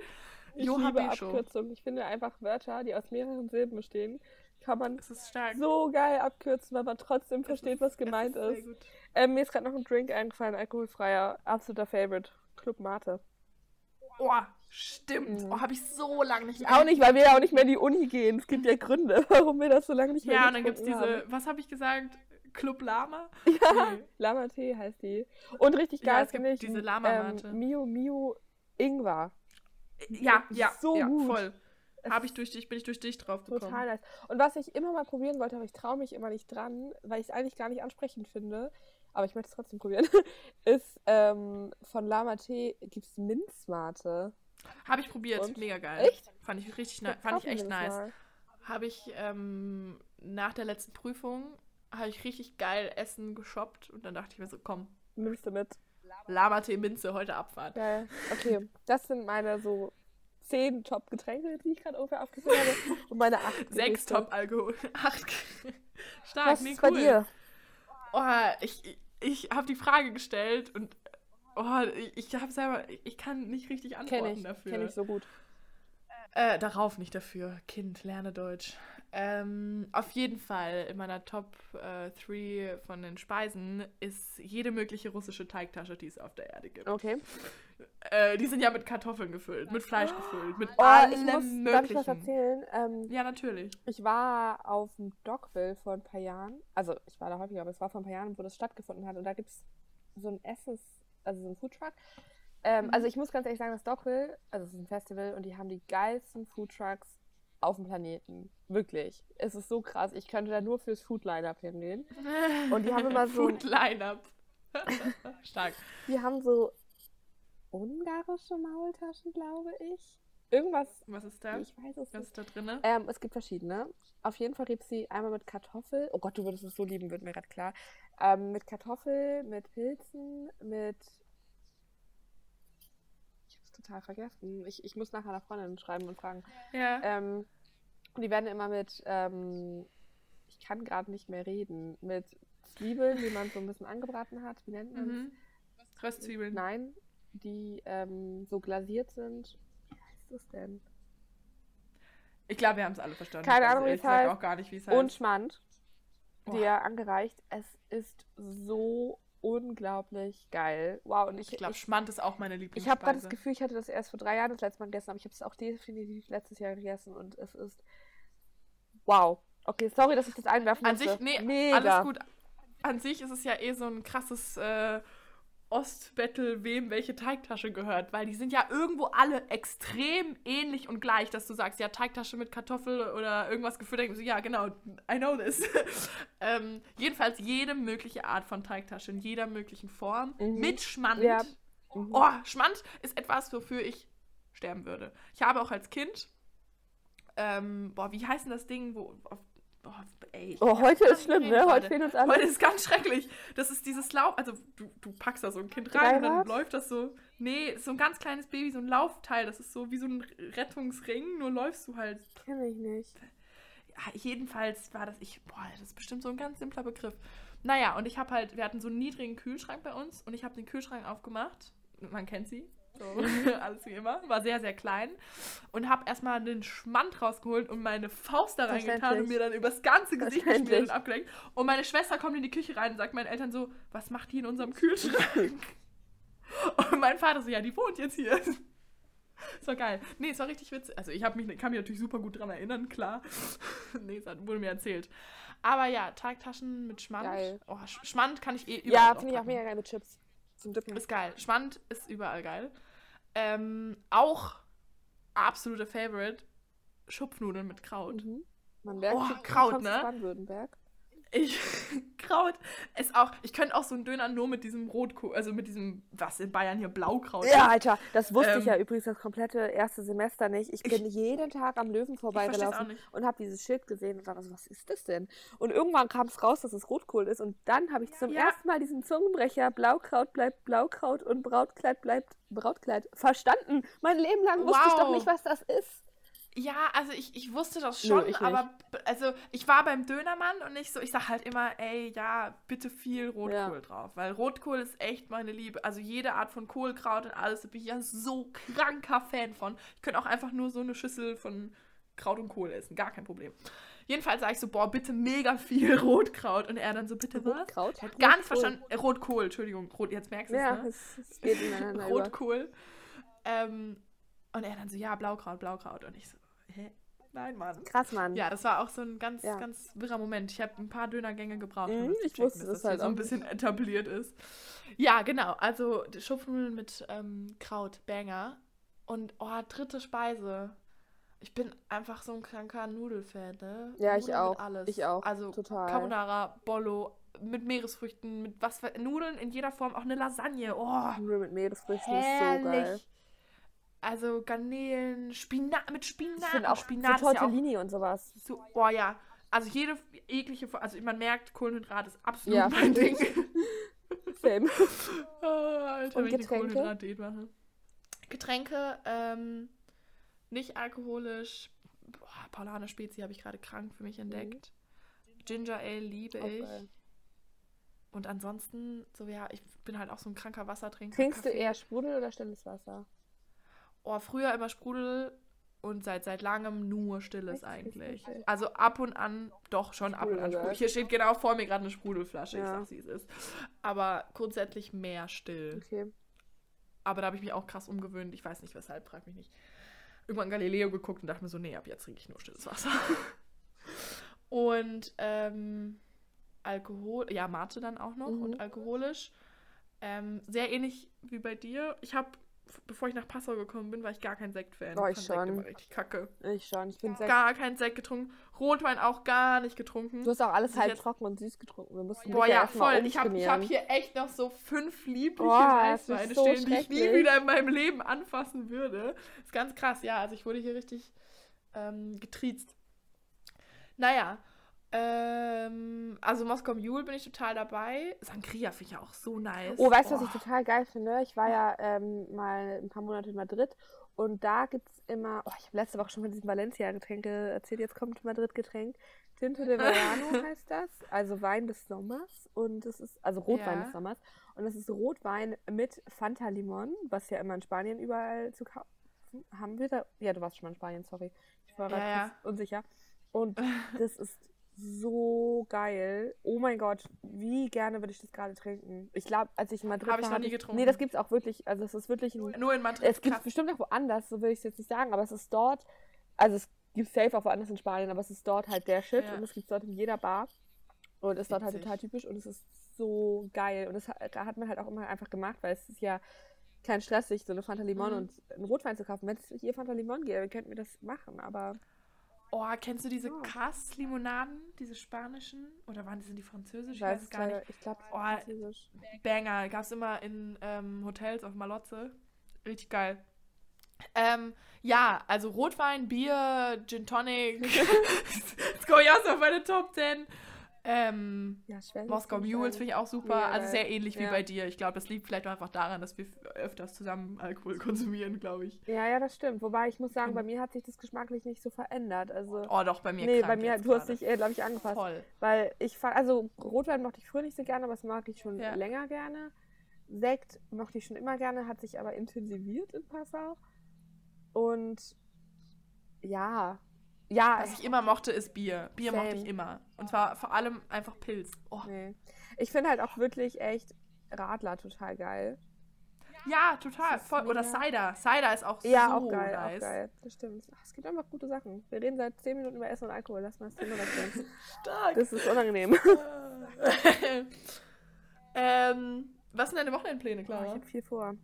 Ich liebe Joha-B-Show. Abkürzungen. Ich finde einfach Wörter, die aus mehreren Silben bestehen, kann man ist so geil abkürzen, weil man trotzdem versteht, ist- was gemeint ist. gut. Ähm, mir ist gerade noch ein Drink eingefallen, alkoholfreier, absoluter Favorite. Club Mate. Oh, stimmt. Mhm. Oh, habe ich so lange nicht Auch nicht, weil wir ja auch nicht mehr in die Uni gehen. Es gibt ja Gründe, warum wir das so lange nicht mehr Ja, und dann gibt es diese, was habe ich gesagt? Club Lama? Ja, Nee. Lama Tee heißt die. Und richtig Ja, geil es gibt ich diese Lama-Mate. ähm, Miu Miu Ingwer. Ja, ja, So ja, gut. voll. Habe ich durch dich, bin ich durch dich drauf gekommen. Total nice. Und was ich immer mal probieren wollte, aber ich traue mich immer nicht dran, weil ich es eigentlich gar nicht ansprechend finde, aber ich möchte es trotzdem probieren, ist ähm, von Lama Tee gibt es Minzmate. Habe ich probiert, Und? mega geil. Echt? Fand ich richtig nice, fand ich echt nice. mal. Habe ich ähm, nach der letzten Prüfung habe ich richtig geil Essen geshoppt und dann dachte ich mir so, komm, Nimmst du mit. Lama-Tee, Minze, heute Abfahrt. Geil. Okay, das sind meine so zehn Top-Getränke, die ich gerade ungefähr aufgezählt habe. Und meine acht. Sechs. Top-Alkohol. Acht. Stark, Was nee, ist bei cool. dir? Oh, ich, ich, habe die Frage gestellt und oh, ich, habe selber, ich kann nicht richtig antworten Kenn ich. dafür. Kenn ich so gut. Äh, darauf nicht dafür. Kind, lerne Deutsch. Ähm, auf jeden Fall in meiner Top 3 von den Speisen ist jede mögliche russische Teigtasche, die es auf der Erde gibt. Okay. Äh, die sind ja mit Kartoffeln gefüllt, mit Fleisch gefüllt, mit Oh, allem ich muss, darf ich möglichen. was erzählen? Ähm, Ja, natürlich. Ich war auf dem Dockville vor ein paar Jahren. Also, ich war da häufiger, aber es war vor ein paar Jahren, wo das stattgefunden hat. Und da gibt es so ein Essens, also so ein Foodtruck. Ähm, Mhm. Also, ich muss ganz ehrlich sagen, das Dockville, also es ist ein Festival und die haben die geilsten Foodtrucks auf dem Planeten. Wirklich. Es ist so krass. Ich könnte da nur fürs Food Line-Up hingehen. Und die haben immer so- Food Line-Up. Stark. Die haben so ungarische Maultaschen, glaube ich. Irgendwas, Was ist da? ich weiß es Was nicht. ist da drin? Ähm, es gibt verschiedene. Auf jeden Fall rieb sie einmal mit Kartoffel. Oh Gott, du würdest es so lieben, wird mir gerade klar. Ähm, mit Kartoffel, mit Pilzen, mit. Ich total vergessen. Ich, ich muss nachher einer Freundin schreiben und fragen. Ja. Ähm, und die werden immer mit. Ähm, ich kann gerade nicht mehr reden. Mit Zwiebeln, die man so ein bisschen angebraten hat. Wie nennt man Mhm. Röstzwiebeln. Nein, die ähm, so glasiert sind. Wie heißt das denn? Ich glaube, wir haben es alle verstanden. Keine Ich weiß Ahnung, es gesagt heißt. auch gar nicht, wie es heißt. Und Schmand. Dir angereicht. Es ist so unglaublich geil. Wow, und ich, ich glaube, ich, Schmand ist auch meine ich Lieblingsspeise. habe gerade das Gefühl, ich hatte das erst vor drei Jahren das letzte Mal gegessen, aber ich habe es auch definitiv letztes Jahr gegessen und es ist wow. Okay, sorry, dass ich das einwerfen An musste. sich, nee, Mega. alles gut. An sich ist es ja eh so ein krasses äh, Ostbattle, wem welche Teigtasche gehört, weil die sind ja irgendwo alle extrem ähnlich und gleich, dass du sagst, ja, Teigtasche mit Kartoffel oder irgendwas gefüttert. So, Ja, genau, I know this. ähm, jedenfalls jede mögliche Art von Teigtasche in jeder möglichen Form Mhm. mit Schmand. Ja. Mhm. Oh, Schmand ist etwas, wofür ich sterben würde. Ich habe auch als Kind, ähm, boah, wie heißt denn das Ding, wo, auf, boah, ey, Oh, heute ist schlimm, ne? Heute fehlen uns alle. Heute ist ganz schrecklich. Das ist dieses Lauf, also du, du packst da so ein Kind rein und dann läuft das so. Nee, so ein ganz kleines Baby, so ein Laufteil. Das ist so wie so ein Rettungsring, nur läufst du halt. Kenn ich nicht. Ja, jedenfalls war das, ich, boah, das ist bestimmt so ein ganz simpler Begriff. Naja, und ich habe halt, wir hatten so einen niedrigen Kühlschrank bei uns und ich habe den Kühlschrank aufgemacht. Man kennt sie. So, alles wie immer. War sehr, sehr klein. Und habe erstmal einen Schmand rausgeholt und meine Faust da reingetan und mir dann übers ganze Gesicht Verständlich. und abgelenkt. Und meine Schwester kommt in die Küche rein und sagt meinen Eltern so, was macht die in unserem Kühlschrank? und mein Vater so, ja, die wohnt jetzt hier. Das war geil. Nee, es war richtig witzig. Also ich mich, kann mich natürlich super gut dran erinnern, klar. nee, es hat- wurde mir erzählt. Aber ja, Teigtaschen mit Schmand. Geil. Oh, Sch- Schmand kann ich eh überall Ja, finde ich auch mega geil mit Chips. Zum Dippen. Ist geil. Schmand ist überall geil. Ähm, auch absolute Favorite, Schupfnudeln mit Kraut. Mhm. Man merkt, Oh, Kraut, ne? Baden-Württemberg. Ich, Kraut ist auch, ich könnte auch so einen Döner nur mit diesem Rotkohl, also mit diesem, was in Bayern hier Blaukraut Ja, ist. Alter, das wusste ich Ähm, ja übrigens das komplette erste Semester nicht. Ich bin jeden Tag am Löwen vorbeigelaufen und habe dieses Schild gesehen und dachte, so, was ist das denn? Und irgendwann kam es raus, dass es Rotkohl ist und dann habe ich zum Ja. ersten Mal diesen Zungenbrecher Blaukraut bleibt Blaukraut und Brautkleid bleibt Brautkleid verstanden. Mein Leben lang wusste ich doch Wow. nicht, was das ist. Ja, also ich, ich wusste das Nö, schon, ich nicht. aber also ich war beim Dönermann und ich so, ich sag halt immer, ey, ja, bitte viel Rotkohl Ja. drauf, weil Rotkohl ist echt meine Liebe. Also jede Art von Kohlkraut und alles, da bin ich ja so kranker Fan von. Ich könnte auch einfach nur so eine Schüssel von Kraut und Kohl essen, gar kein Problem. Jedenfalls sage ich so, boah, bitte mega viel Rotkraut und er dann so, bitte was? Rotkraut? Hat gar nicht verstanden. Äh, Rotkohl, Entschuldigung, Rot, jetzt merkst du Ja, es, ne? es, es geht. Rotkohl. Ähm, und er dann so, ja, Blaukraut, Blaukraut. Und ich so, hä? Nein, Mann. Krass, Mann. Ja, das war auch so ein ganz, Ja. ganz wirrer Moment. Ich habe ein paar Dönergänge gebraucht, Mhm, um das zu ich checken, wusste dass das das halt hier so ein auch bisschen etabliert ist. Ja, genau. Also Schupfnudeln mit ähm, Kraut, Banger. Und, oh, dritte Speise. Ich bin einfach so ein kranker Nudelfan, ne? Ja, ich Nudeln auch. Mit alles. Ich auch. Also Total. Carbonara, Bollo, mit Meeresfrüchten, mit was für Nudeln in jeder Form, auch eine Lasagne. Oh, Nudeln mit Meeresfrüchten ist so geil. Also Garnelen, Spinat mit Spinat. Ich finde auch Spinat so ist ja auch Tortellini und sowas. so, boah, ja. Also jede jegliche, also man merkt, Kohlenhydrat ist absolut Ja, mein Ding. Same. oh, Alter, Und Getränke? Mache. Getränke, ähm, nicht alkoholisch. Boah, Paulaner Spezi habe ich gerade krank für mich entdeckt. Ginger Ale liebe Auch ich. geil. Und ansonsten, so ja, ich bin halt auch so ein kranker Wassertrinker. Trinkst du Kaffee. eher Sprudel oder stilles Wasser? Oh, früher immer Sprudel und seit seit langem nur Stilles eigentlich. Also ab und an, doch schon ab und an Sprudel, Sprudel. Hier steht genau vor mir gerade eine Sprudelflasche, Ja. ich sag, wie es ist. Aber grundsätzlich mehr still. Okay. Aber da habe ich mich auch krass umgewöhnt. Ich weiß nicht weshalb, frag mich nicht. Irgendwann Galileo geguckt und dachte mir so, nee, ab jetzt trinke ich nur stilles Wasser. und ähm, Alkohol, ja, Mate dann auch noch Mhm. und alkoholisch. Ähm, sehr ähnlich wie bei dir. Ich habe bevor ich nach Passau gekommen bin, war ich gar kein Sekt-Fan. Oh, ich fand Sekt schon. immer richtig kacke. Ich schon. Ich bin Sekt. Gar kein Sekt getrunken. Rotwein auch gar nicht getrunken. Du hast auch alles halb trocken und süß getrunken. Wir mussten Boah, ja, voll. Ich habe hab hier echt noch so fünf liebliche Weißweine so stehen, die ich nie wieder in meinem Leben anfassen würde. ist ganz krass, ja. Also ich wurde hier richtig ähm, getriezt. Naja, ähm, also Moskau Mule bin ich total dabei. Sangria finde ich ja auch so nice. Oh, weißt du, was ich total geil finde? Ich war ja ähm, mal ein paar Monate in Madrid und da gibt es immer, oh, ich habe letzte Woche schon von diesem Valencia-Getränke erzählt, jetzt kommt Madrid-Getränk. Tinto de Verano heißt das, also Wein des Sommers und es ist, also Rotwein Ja. des Sommers und es ist Rotwein mit Fanta Limon, was ja immer in Spanien überall zu kaufen. Haben wir da? Ja, du warst schon mal in Spanien, sorry. Ich war Ja, gerade ja. unsicher. Und das ist so geil. Oh mein Gott, wie gerne würde ich das gerade trinken. Ich glaube, als ich in Madrid Hab ich war, noch nie getrunken. Nee, das gibt es auch wirklich. Also es ist wirklich ein, Nur in Madrid. es gibt es bestimmt auch woanders, so will ich es jetzt nicht sagen, aber es ist dort, also es gibt safe auch woanders in Spanien, aber es ist dort halt der Shit Ja. und es gibt dort in jeder Bar und ist dort halt total typisch und es ist so geil und das hat, hat man halt auch immer einfach gemacht, weil es ist ja kein Stress, sich so eine Fanta Limon Mhm. und einen Rotwein zu kaufen. Wenn es hier Fanta Limon gäbe, könnten wir das machen, aber Oh, kennst du diese Oh. Kass-Limonaden? Diese spanischen? Oder waren die, sind die französisch? ich weiß es es leider, ich glaube, Oh, französisch. Banger. Gab es immer in ähm, Hotels auf Malotze. Richtig geil. Ähm, ja, also Rotwein, Bier, Gin Tonic. Jetzt komme ich erst auf meine Top 10. Ähm, Ja, Moskau Mules finde ich auch super. Mega also sehr ähnlich wie Ja. bei dir. Ich glaube, das liegt vielleicht auch einfach daran, dass wir öfters zusammen Alkohol konsumieren, glaube ich. Ja, ja, das stimmt. Wobei ich muss sagen, bei mir hat sich das geschmacklich nicht so verändert. Also, Oh, doch, bei mir nee, bei mir, du hast gerade. dich, glaube ich, angepasst. Voll. Weil ich fand, also Rotwein mochte ich früher nicht so gerne, aber das mag ich schon Ja. länger gerne. Sekt mochte ich schon immer gerne, hat sich aber intensiviert in Passau. Und ja, ja, Was ich immer mochte, ist Bier. Bier mochte Same. ich immer. Und zwar vor allem einfach Pilz. Oh. nee. Ich finde halt auch wirklich echt Radler total geil. Ja, total. Voll. Oder Cider. Cider ist auch Ja, so auch geil, nice. auch geil. Das stimmt. Ach, es gibt einfach gute Sachen. Wir reden seit 10 Minuten über Essen und Alkohol. Lass mal das Thema wechseln. Stark. Das ist unangenehm. ähm, was sind deine Wochenendpläne, Oh, ich Clara? habe viel vor.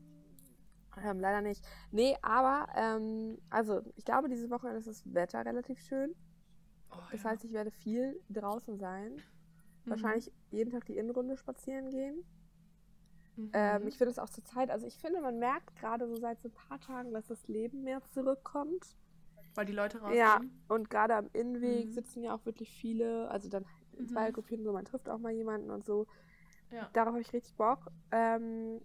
Ähm, leider nicht. Nee, aber, ähm, also, ich glaube, dieses Wochenende ist das Wetter relativ schön. Oh, Das ja. heißt, ich werde viel draußen sein. Mhm. Wahrscheinlich jeden Tag die Innenrunde spazieren gehen. Mhm. Ähm, ich finde es auch zur Zeit, also ich finde, man merkt gerade so seit so ein paar Tagen, dass das Leben mehr zurückkommt. Weil die Leute rausgehen. Ja, und gerade am Innenweg Mhm. sitzen ja auch wirklich viele, also dann in Mhm. zwei Gruppen, so man trifft auch mal jemanden und so. Ja. Darauf habe ich richtig Bock. Ähm,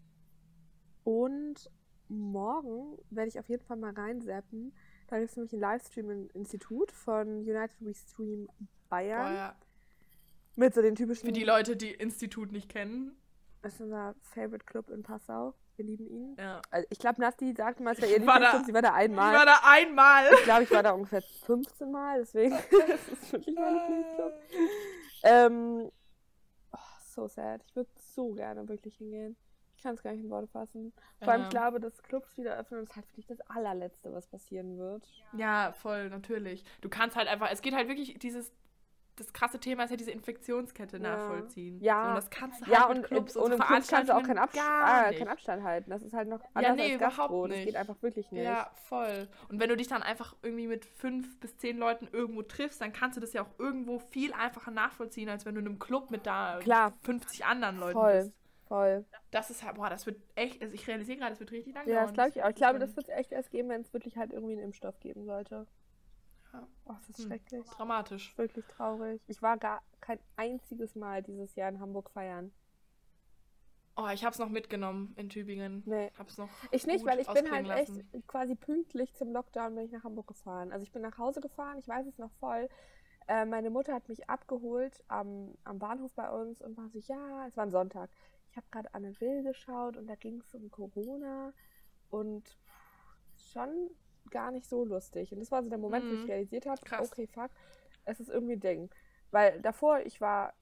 und morgen werde ich auf jeden Fall mal reinseppen. Da gibt es nämlich ein Livestream im Institut von United We Stream Bayern. Boah, ja. Mit so den typischen. Für die Leute, die Institut nicht kennen. Das ist unser Favorite Club in Passau. Wir lieben ihn. Ja. Also ich glaube, Nasti sagte mal, es wäre ihr Ich Lieblingsclub. Sie war da Ich einmal. war da einmal. Ich glaube, ich war da ungefähr 15 Mal, deswegen das ist wirklich mein Lieblingsclub. Ähm, oh, so sad. Ich würde so gerne wirklich hingehen. Ich kann es gar nicht in Worte fassen. Vor allem, Ja. ich glaube, dass Clubs wieder öffnen, ist halt wirklich das allerletzte, was passieren wird. Ja, voll, natürlich. Du kannst halt einfach, es geht halt wirklich dieses, das krasse Thema ist ja diese Infektionskette Ja. nachvollziehen. Ja. So, und das kannst du halt Ja, mit und, Clubs und, und so im Club kannst du auch keinen, Abs ah, nicht. keinen Abstand halten. Das ist halt noch anders nee, als Gastro. überhaupt Das nicht. geht einfach wirklich nicht. Ja, voll. Und wenn du dich dann einfach irgendwie mit fünf bis zehn Leuten irgendwo triffst, dann kannst du das ja auch irgendwo viel einfacher nachvollziehen, als wenn du in einem Club mit da Klar. 50 anderen Leuten Voll, bist. Voll. Das ist halt, boah, das wird echt, also ich realisiere gerade, das wird richtig lang Ja, das glaube ich auch. Ich glaube, das wird es echt erst geben, wenn es wirklich halt irgendwie einen Impfstoff geben sollte. Ja. Oh, das ist Hm. schrecklich. dramatisch. Wirklich traurig. Ich war gar kein einziges Mal dieses Jahr in Hamburg feiern. Oh, ich hab's noch mitgenommen in Tübingen. Nee. Hab's noch. Ich nicht, weil ich bin halt echt lassen. quasi pünktlich zum Lockdown bin ich nach Hamburg gefahren. Also ich bin nach Hause gefahren, ich weiß es noch voll. Äh, meine Mutter hat mich abgeholt am, am Bahnhof bei uns und war so, ja, es war ein Sonntag. Ich habe gerade Anne Will geschaut und da ging es um Corona und schon gar nicht so lustig. Und das war so der Moment, wo Mhm. ich realisiert habe, okay, fuck, es ist irgendwie ein Ding. Weil davor, ich war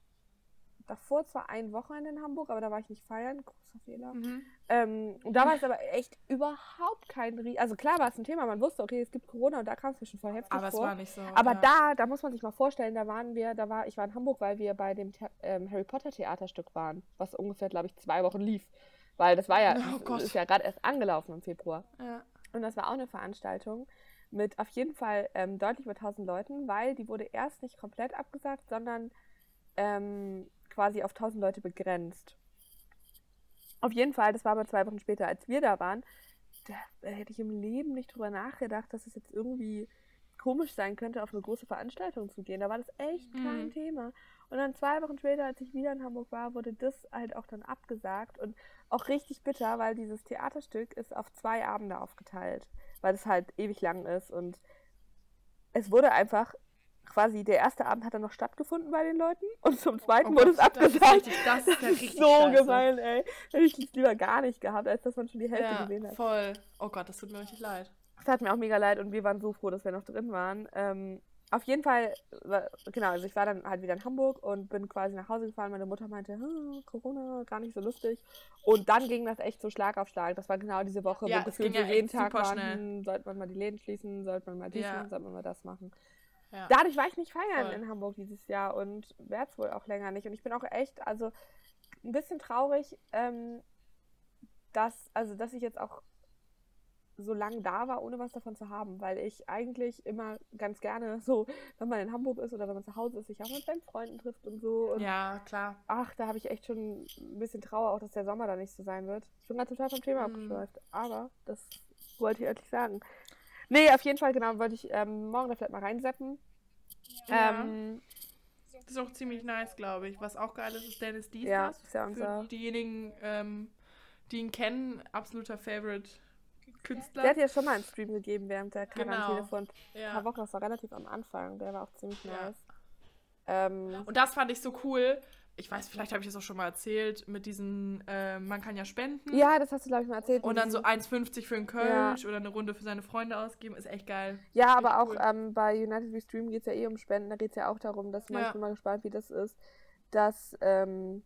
davor zwar ein Wochenende in Hamburg, aber da war ich nicht feiern, großer Fehler. Mhm. Ähm, und da war es aber echt überhaupt kein Rie Also klar war es ein Thema, man wusste, okay, es gibt Corona und da kam es mir schon voll heftig Aber es vor. war nicht so. aber ja. da, da muss man sich mal vorstellen, da waren wir, da war, ich war in Hamburg, weil wir bei dem The ähm, Harry Potter Theaterstück waren, was ungefähr, glaube ich, zwei Wochen lief. Weil das war ja, Oh das Gott. ist ja gerade erst angelaufen im Februar. Ja. Und das war auch eine Veranstaltung mit auf jeden Fall ähm, deutlich über 1000 Leuten, weil die wurde erst nicht komplett abgesagt, sondern ähm, quasi auf 1000 Leute begrenzt. Auf jeden Fall, das war aber zwei Wochen später, als wir da waren, da hätte ich im Leben nicht drüber nachgedacht, dass es jetzt irgendwie komisch sein könnte, auf eine große Veranstaltung zu gehen. Da war das echt kein Mhm. Thema. Und dann zwei Wochen später, als ich wieder in Hamburg war, wurde das halt auch dann abgesagt und auch richtig bitter, weil dieses Theaterstück ist auf zwei Abende aufgeteilt, weil es halt ewig lang ist und es wurde einfach quasi, der erste Abend hat dann noch stattgefunden bei den Leuten und zum zweiten Oh wurde es Gott, das ist abgesagt. richtig- das ist ja richtig so scheiße. gemein, ey. Hätte ich es lieber gar nicht gehabt, als dass man schon die Hälfte Ja, gesehen hat. voll. Oh Gott, das tut mir richtig leid. Das tat mir auch mega leid und wir waren so froh, dass wir noch drin waren. Ähm, auf jeden Fall, genau, also ich war dann halt wieder in Hamburg und bin quasi nach Hause gefahren. Meine Mutter meinte, "Hm, Corona, gar nicht so lustig. Und dann ging das echt so Schlag auf Schlag. Das war genau diese Woche, Ja, wo es gefühlt ja jeden Tag super war, schnell. hm, sollte man mal die Läden schließen, sollte man mal dies Ja. machen, sollte man mal das machen. Ja. Dadurch war ich nicht feiern Voll. in Hamburg dieses Jahr und werde es wohl auch länger nicht. Und ich bin auch echt, also ein bisschen traurig, ähm, dass, also dass ich jetzt auch so lange da war, ohne was davon zu haben, weil ich eigentlich immer ganz gerne so, wenn man in Hamburg ist oder wenn man zu Hause ist, sich auch mit seinen Freunden trifft und so. Und ja, klar. ach, da habe ich echt schon ein bisschen Trauer, auch dass der Sommer da nicht so sein wird. Ich bin gerade total vom Thema Mhm. abgeschweift, aber das wollte ich ehrlich sagen. Nee, auf jeden Fall, genau, wollte ich ähm, morgen da vielleicht mal reinseppen. Ja. Ähm, Das ist auch ziemlich nice, glaube ich. Was auch geil ist, ist Dennis Diestas. Ja, ist ja Für unser- diejenigen, ähm, die ihn kennen, absoluter Favorite Künstler. der hat ja schon mal einen Stream gegeben während der Genau. Quarantäne vor ein ja. paar Wochen. Das war relativ am Anfang. Der war auch ziemlich Ja. nice. Ähm, Und das fand ich so cool. Ich weiß, vielleicht habe ich das auch schon mal erzählt, mit diesen, äh, man kann ja spenden. ja, das hast du, glaube ich, mal erzählt. Und dann so diesem- 1,50 für einen Kölsch oder eine Runde für seine Freunde ausgeben. Ist echt geil. Ja, aber auch cool. ähm, bei United We Stream geht es ja eh um Spenden. Da geht es ja auch darum, dass man, Ja. ich bin mal gespannt, wie das ist, dass, ähm,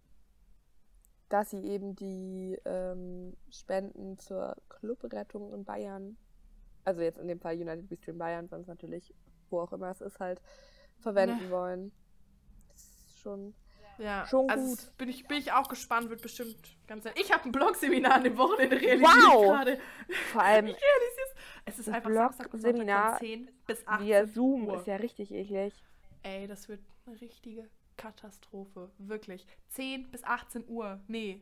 dass sie eben die ähm, Spenden zur Clubrettung in Bayern, also jetzt in dem Fall United We Stream Bayern, sonst natürlich, wo auch immer es ist, halt verwenden Ne. wollen. Das ist schon. Ja, Schon also gut. bin ich, bin ich auch gespannt, wird bestimmt ganz nett. Ich habe ein Blogseminar an dem Wochenende realisiert Wow! gerade. Vor allem Ich realisiere es. Es ist Ein einfach Blogseminar von 10 bis 18 via Zoom Uhr. ist ja richtig eklig. Ey, das wird eine richtige Katastrophe. Wirklich. 10 bis 18 Uhr. Nee,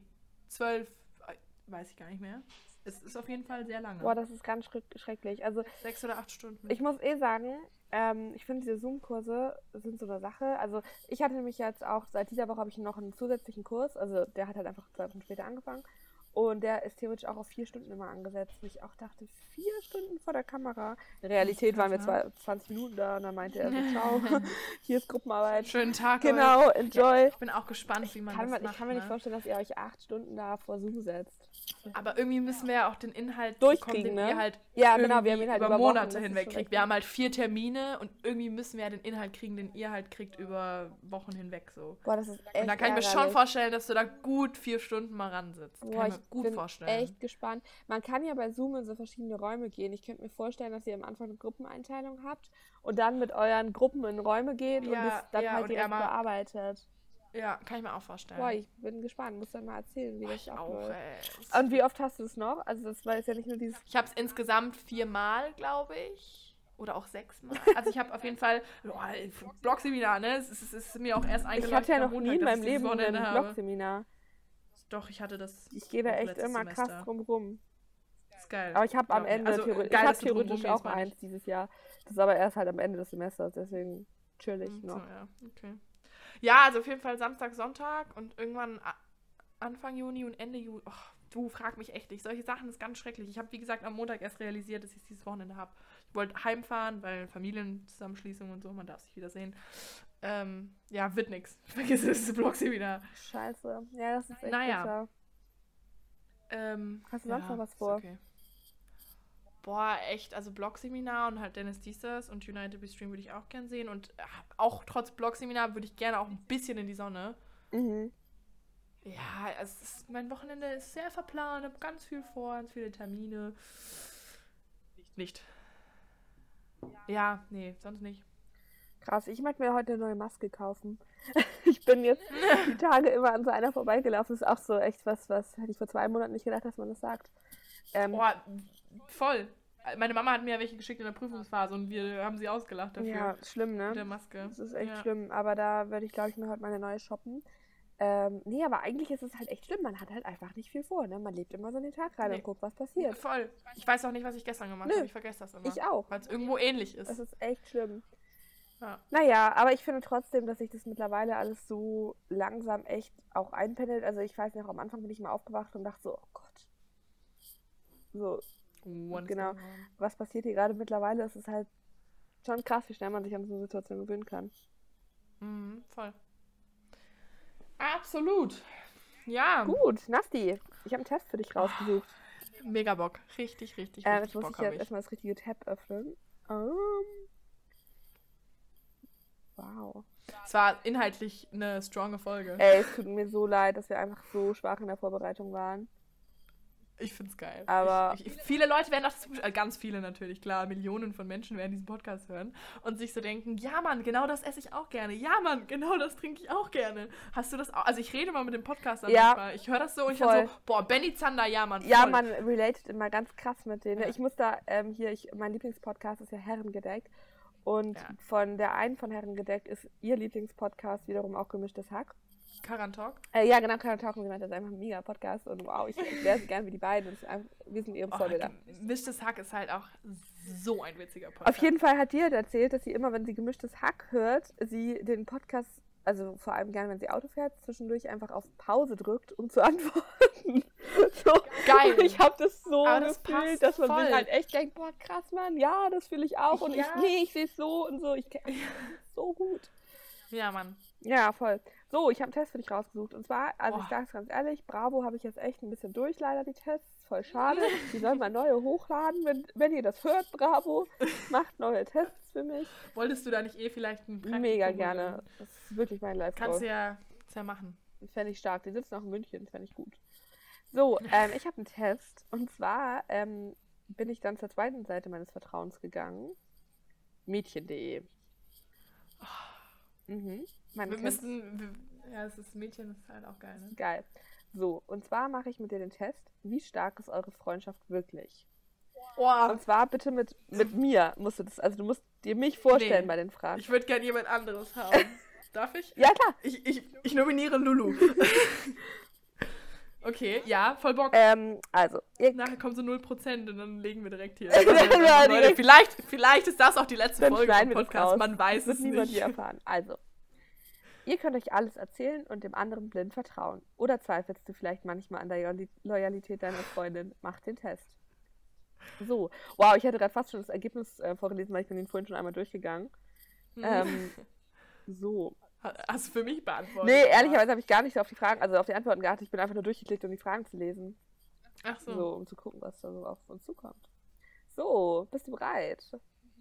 12, äh, weiß ich gar nicht mehr. Es ist auf jeden Fall sehr lange. Boah, das ist ganz schreck- schrecklich. Also Sechs oder acht Stunden. Ich muss eh sagen, ähm, ich finde diese Zoom-Kurse sind so eine Sache. Also ich hatte nämlich jetzt auch, seit dieser Woche habe ich noch einen zusätzlichen Kurs. Also der hat halt einfach zwei Wochen später angefangen. Und der ist theoretisch auch auf vier Stunden immer angesetzt. Und ich auch dachte, vier Stunden vor der Kamera. In Realität waren wir krass, zwei, 20 Minuten da und dann meinte er so, ciao, hier ist Gruppenarbeit. Schönen Tag. Genau, enjoy. Ich bin auch gespannt, wie man Kann das man, macht. ich kann mir nicht ne? vorstellen, dass ihr euch acht Stunden da vor Zoom setzt. Aber irgendwie müssen wir ja auch den Inhalt Durchkriegen, bekommen, den ne? ihr halt Ja, genau, wir haben ihn halt über Monate hinweg kriegt. Wir haben halt vier Termine und irgendwie müssen wir ja den Inhalt kriegen, den ihr halt kriegt über Wochen hinweg so. Boah, das ist echt Und da kann ich mir schon vorstellen, dass du da gut vier Stunden mal ran sitzt. Kann Boah, ich mir ich gut bin vorstellen. echt gespannt. Man kann ja bei Zoom in so verschiedene Räume gehen. Ich könnte mir vorstellen, dass ihr am Anfang eine Gruppeneinteilung habt und dann mit euren Gruppen in Räume geht und Ja, das dann ja, halt und direkt mal- bearbeitet. Ja, kann ich mir auch vorstellen. Boah, ich bin gespannt. Muss dann mal erzählen, wie Boah, das ich auch, ey. Und wie oft hast du es noch? Also das war jetzt ja nicht nur dieses... Ich habe es insgesamt viermal, glaube ich. Oder auch sechsmal. Also ich habe auf jeden Fall ey, Blogseminar, ne? Es ist, es ist mir auch erst Ich eingeleuchtet hatte ja noch Montag, nie in meinem ich Leben ein. Blogseminar. Doch, ich hatte das. Ich gehe da echt immer Semester. krass drum rum. Ist geil. Aber ich habe am ich. Ende, Also, theoretisch, ich geil, du drum theoretisch auch ich. eins dieses Jahr. Das ist aber erst halt am Ende des Semesters, deswegen chill ich Hm, noch. So, ja, okay. Ja, also auf jeden Fall Samstag, Sonntag und irgendwann Anfang Juni und Ende Juni. Och, du frag mich echt nicht. Solche Sachen ist ganz schrecklich. Ich habe, wie gesagt, am Montag erst realisiert, dass ich dieses Wochenende habe. Ich wollte heimfahren, weil Familienzusammenschließung und so, man darf sich wiedersehen. Ähm, ja, wird nix. Vergiss es, Blogseminar. Scheiße. Ja, das ist echt Naja. bitter. Ähm, Hast du sonst noch was vor? Okay. Boah, echt, also Blogseminar und halt Dennis Diesers und United We Stream würde ich auch gern sehen. Und äh, auch trotz Blogseminar würde ich gerne auch ein bisschen in die Sonne. Mhm. Ja, es ist, mein Wochenende ist sehr verplant, habe ganz viel vor, ganz viele Termine. Nicht. Ja, nee, sonst nicht. Krass, ich möchte mir heute eine neue Maske kaufen. ich bin jetzt die Tage immer an so einer vorbeigelaufen. Das ist auch so echt was, was hätte ich vor zwei Monaten nicht gedacht, dass man das sagt. Ähm, Boah, voll. Meine Mama hat mir ja welche geschickt in der Prüfungsphase und wir haben sie ausgelacht dafür. ja, schlimm, ne? Mit der Maske. Das ist echt ja. schlimm. Aber da würde ich, glaube ich, mir heute meine neue shoppen. Ähm, nee, aber eigentlich ist es halt echt schlimm. Man hat halt einfach nicht viel vor, ne? Man lebt immer so in den Tag rein Nee. und guckt, was passiert. Voll. Ich weiß auch nicht, was ich gestern gemacht habe. Ich vergesse das immer. Ich auch. Weil es irgendwo ähnlich ist. Das ist echt schlimm. Ja. Naja, aber ich finde trotzdem, dass sich das mittlerweile alles so langsam echt auch einpendelt. Also ich weiß noch, am Anfang bin ich mal aufgewacht und dachte so, oh Gott. So, Is Genau. was passiert hier gerade mittlerweile? Es ist halt schon krass, wie schnell man sich an so eine Situation gewöhnen kann. Mhm, voll. Absolut. Ja, Gut, Nasti, ich habe einen Test für dich rausgesucht. mega Bock. Richtig, richtig, Äh, richtig jetzt muss Bock ich hab jetzt ich. erstmal das richtige Tab öffnen. Ähm. Wow. Es war inhaltlich eine stronge Folge. Ey, es tut mir so leid, dass wir einfach so schwach in der Vorbereitung waren. Ich find's geil. Aber- ich, ich, viele Leute werden das, äh, ganz viele natürlich, klar, Millionen von Menschen werden diesen Podcast hören und sich so denken, ja Mann, genau das esse ich auch gerne. Ja Mann, genau das trinke ich auch gerne. Hast du das auch? Also ich rede mal mit dem Podcast Ja. manchmal. Ich höre das so und ich Voll. dann so, boah, Benny Zander, ja Mann. Ja, voll. man related immer ganz krass mit denen. Ja. Ich muss da ähm, hier, ich, mein Lieblingspodcast ist ja Herrengedeck. Und Ja. von der einen von Herrengedeck ist ihr Lieblingspodcast wiederum auch gemischtes Hack. Karan Talk. Äh, ja, genau, Karin Talk und sie meinte, das ist einfach ein mega Podcast und wow, ich, ich wäre so gern wie die beiden. Einfach, wir sind ihre Oh, Vorbilder. Gemischtes Hack ist halt auch so ein witziger Podcast. Auf jeden Fall hat die halt erzählt, dass sie immer, wenn sie gemischtes Hack hört, sie den Podcast, also vor allem gerne, wenn sie Auto fährt, zwischendurch einfach auf Pause drückt, um zu antworten. so. Geil. Ich habe das so Aber das gefühlt, passt dass man voll. sich halt echt denkt, boah, krass, Mann, ja, das fühle ich auch. Und ich, Ja. nee, ich sehe es so und so. Ich so gut. Ja, Mann. Ja, voll. So, ich habe einen Test für dich rausgesucht. Und zwar, also ich Boah. sage es ganz ehrlich, Bravo habe ich jetzt echt ein bisschen durch, leider die Tests. Voll schade. Die sollen mal neue hochladen. Wenn, wenn ihr das hört, Bravo, macht neue Tests für mich. Wolltest du da nicht eh vielleicht ein Praktikum Mega gerne. Das ist wirklich mein live Kannst du ja, ja machen. Fände ich stark. Die sitzen auch in München, fände ich gut. So, ähm, ich habe einen Test. Und zwar ähm, bin ich dann zur zweiten Seite meines Vertrauens gegangen. Mädchen.de. Mhm. Man Wir müssen, ja, es ist Mädchen, das ist halt auch geil, ne? Geil. So, und zwar mache ich mit dir den Test. Wie stark ist eure Freundschaft wirklich? Boah, Und zwar bitte mit, mit mir musst du das, also du musst dir mich vorstellen Nee. bei den Fragen. ich würde gerne jemand anderes haben. Darf ich? ja, klar. Ich, ich, ich nominiere Lulu. okay, ja, voll Bock. Ähm, also, Nachher kommen so 0% und dann legen wir direkt hier. Ja, Leute, direkt. vielleicht, vielleicht ist das auch die letzte Dann Folge vom Podcast. Man weiß es wird niemand nicht. je erfahren. Also, ihr könnt euch alles erzählen und dem anderen blind vertrauen. Oder zweifelst du vielleicht manchmal an der Loyali- Loyalität deiner Freundin? Mach den Test. So, wow, ich hätte gerade fast schon das Ergebnis äh, vorgelesen, weil ich bin den vorhin schon einmal durchgegangen. Mhm. Ähm, so. Hast du für mich beantwortet? Nee, ehrlicherweise habe ich gar nicht auf die Fragen, also auf die Antworten geachtet. Ich bin einfach nur durchgeklickt, um die Fragen zu lesen. Ach so. So, um zu gucken, was da so auf uns zukommt. So, bist du bereit?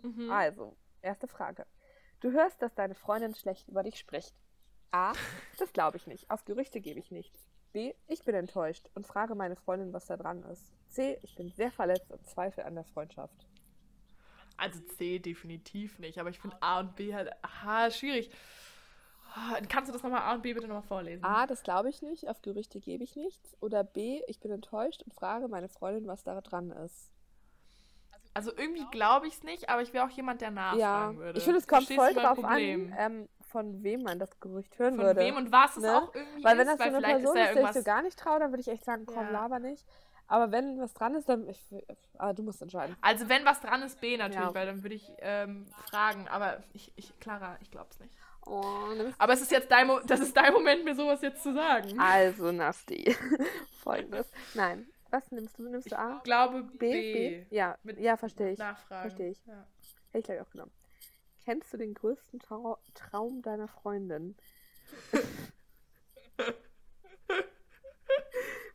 Mhm. Also, erste Frage. Du hörst, dass deine Freundin schlecht über dich spricht. A. Das glaube ich nicht. Auf Gerüchte gebe ich nichts. B. Ich bin enttäuscht und frage meine Freundin, was da dran ist. C. Ich bin sehr verletzt und zweifle an der Freundschaft. Also C definitiv nicht, aber ich finde A und B halt, aha, schwierig. Ah, Kannst du das nochmal A und B bitte nochmal vorlesen? A. Das glaube ich nicht. Auf Gerüchte gebe ich nichts. Oder B. Ich bin enttäuscht und frage meine Freundin, was da dran ist. Also irgendwie glaube ich es nicht, aber ich wäre auch jemand, der nachfragen ja, würde. ich finde, es kommt Verstehst voll drauf Problem? an, ähm, von wem man das Gerücht hören Von würde. wem und was es ne? auch irgendwie Weil wenn ist, das so eine Person ist, ist, ja der ich so gar nicht traue, dann würde ich echt sagen, komm, Ja. laber nicht. Aber wenn was dran ist, dann. Ich, ah, du musst entscheiden. Also wenn was dran ist, B natürlich, Ja. weil dann würde ich ähm, fragen, aber ich, ich Clara, ich glaube es nicht. Oh, Aber es ist jetzt dein, Mo das ist dein Moment, mir sowas jetzt zu sagen. Also, Nasti. Folgendes. Nein. Was nimmst du? Nimmst du A? Ich glaube B? B. Ja, Mit ja, verstehe ich. Nachfragen. Verstehe ich. Ja. Hätte ich gleich auch genommen. Kennst du den größten Trau Traum deiner Freundin?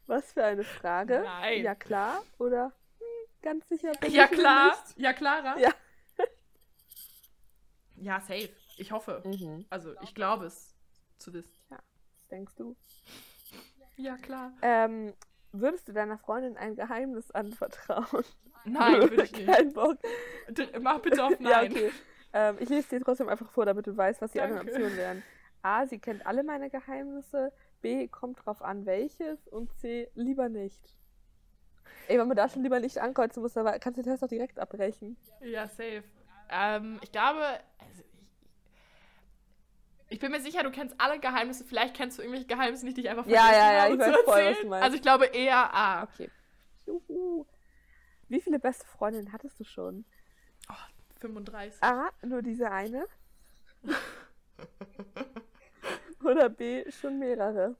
Was für eine Frage? Nein. Ja, klar. Oder hm, ganz sicher? Ja klar, nicht. ja Clara. Ja. Ja, safe. Ich hoffe. Mhm. Also ich glaube es zu wissen. Denkst du? Ja klar. Ähm, würdest du deiner Freundin ein Geheimnis anvertrauen? Nein, würde ich nicht. Kein Bock. Mach bitte auf Ja, Nein. okay. Ähm, ich lese dir trotzdem einfach vor, damit du weißt, was die anderen Danke. Optionen wären. A, sie kennt alle meine Geheimnisse. B, kommt drauf an, welches. Und C, lieber nicht. Ey, wenn man da schon lieber nicht ankreuzen muss, dann kannst du den Test auch direkt abbrechen. Ja, safe. Ähm, ich glaube, also ich, ich bin mir sicher, du kennst alle Geheimnisse. Vielleicht kennst du irgendwelche Geheimnisse nicht, die ich einfach Ja, vergessen ja, ja, habe ich weiß voll, was du meinst. Also ich glaube eher A. Okay. Juhu. Wie viele beste Freundinnen hattest du schon? 35. A, nur diese eine. Oder B, schon mehrere.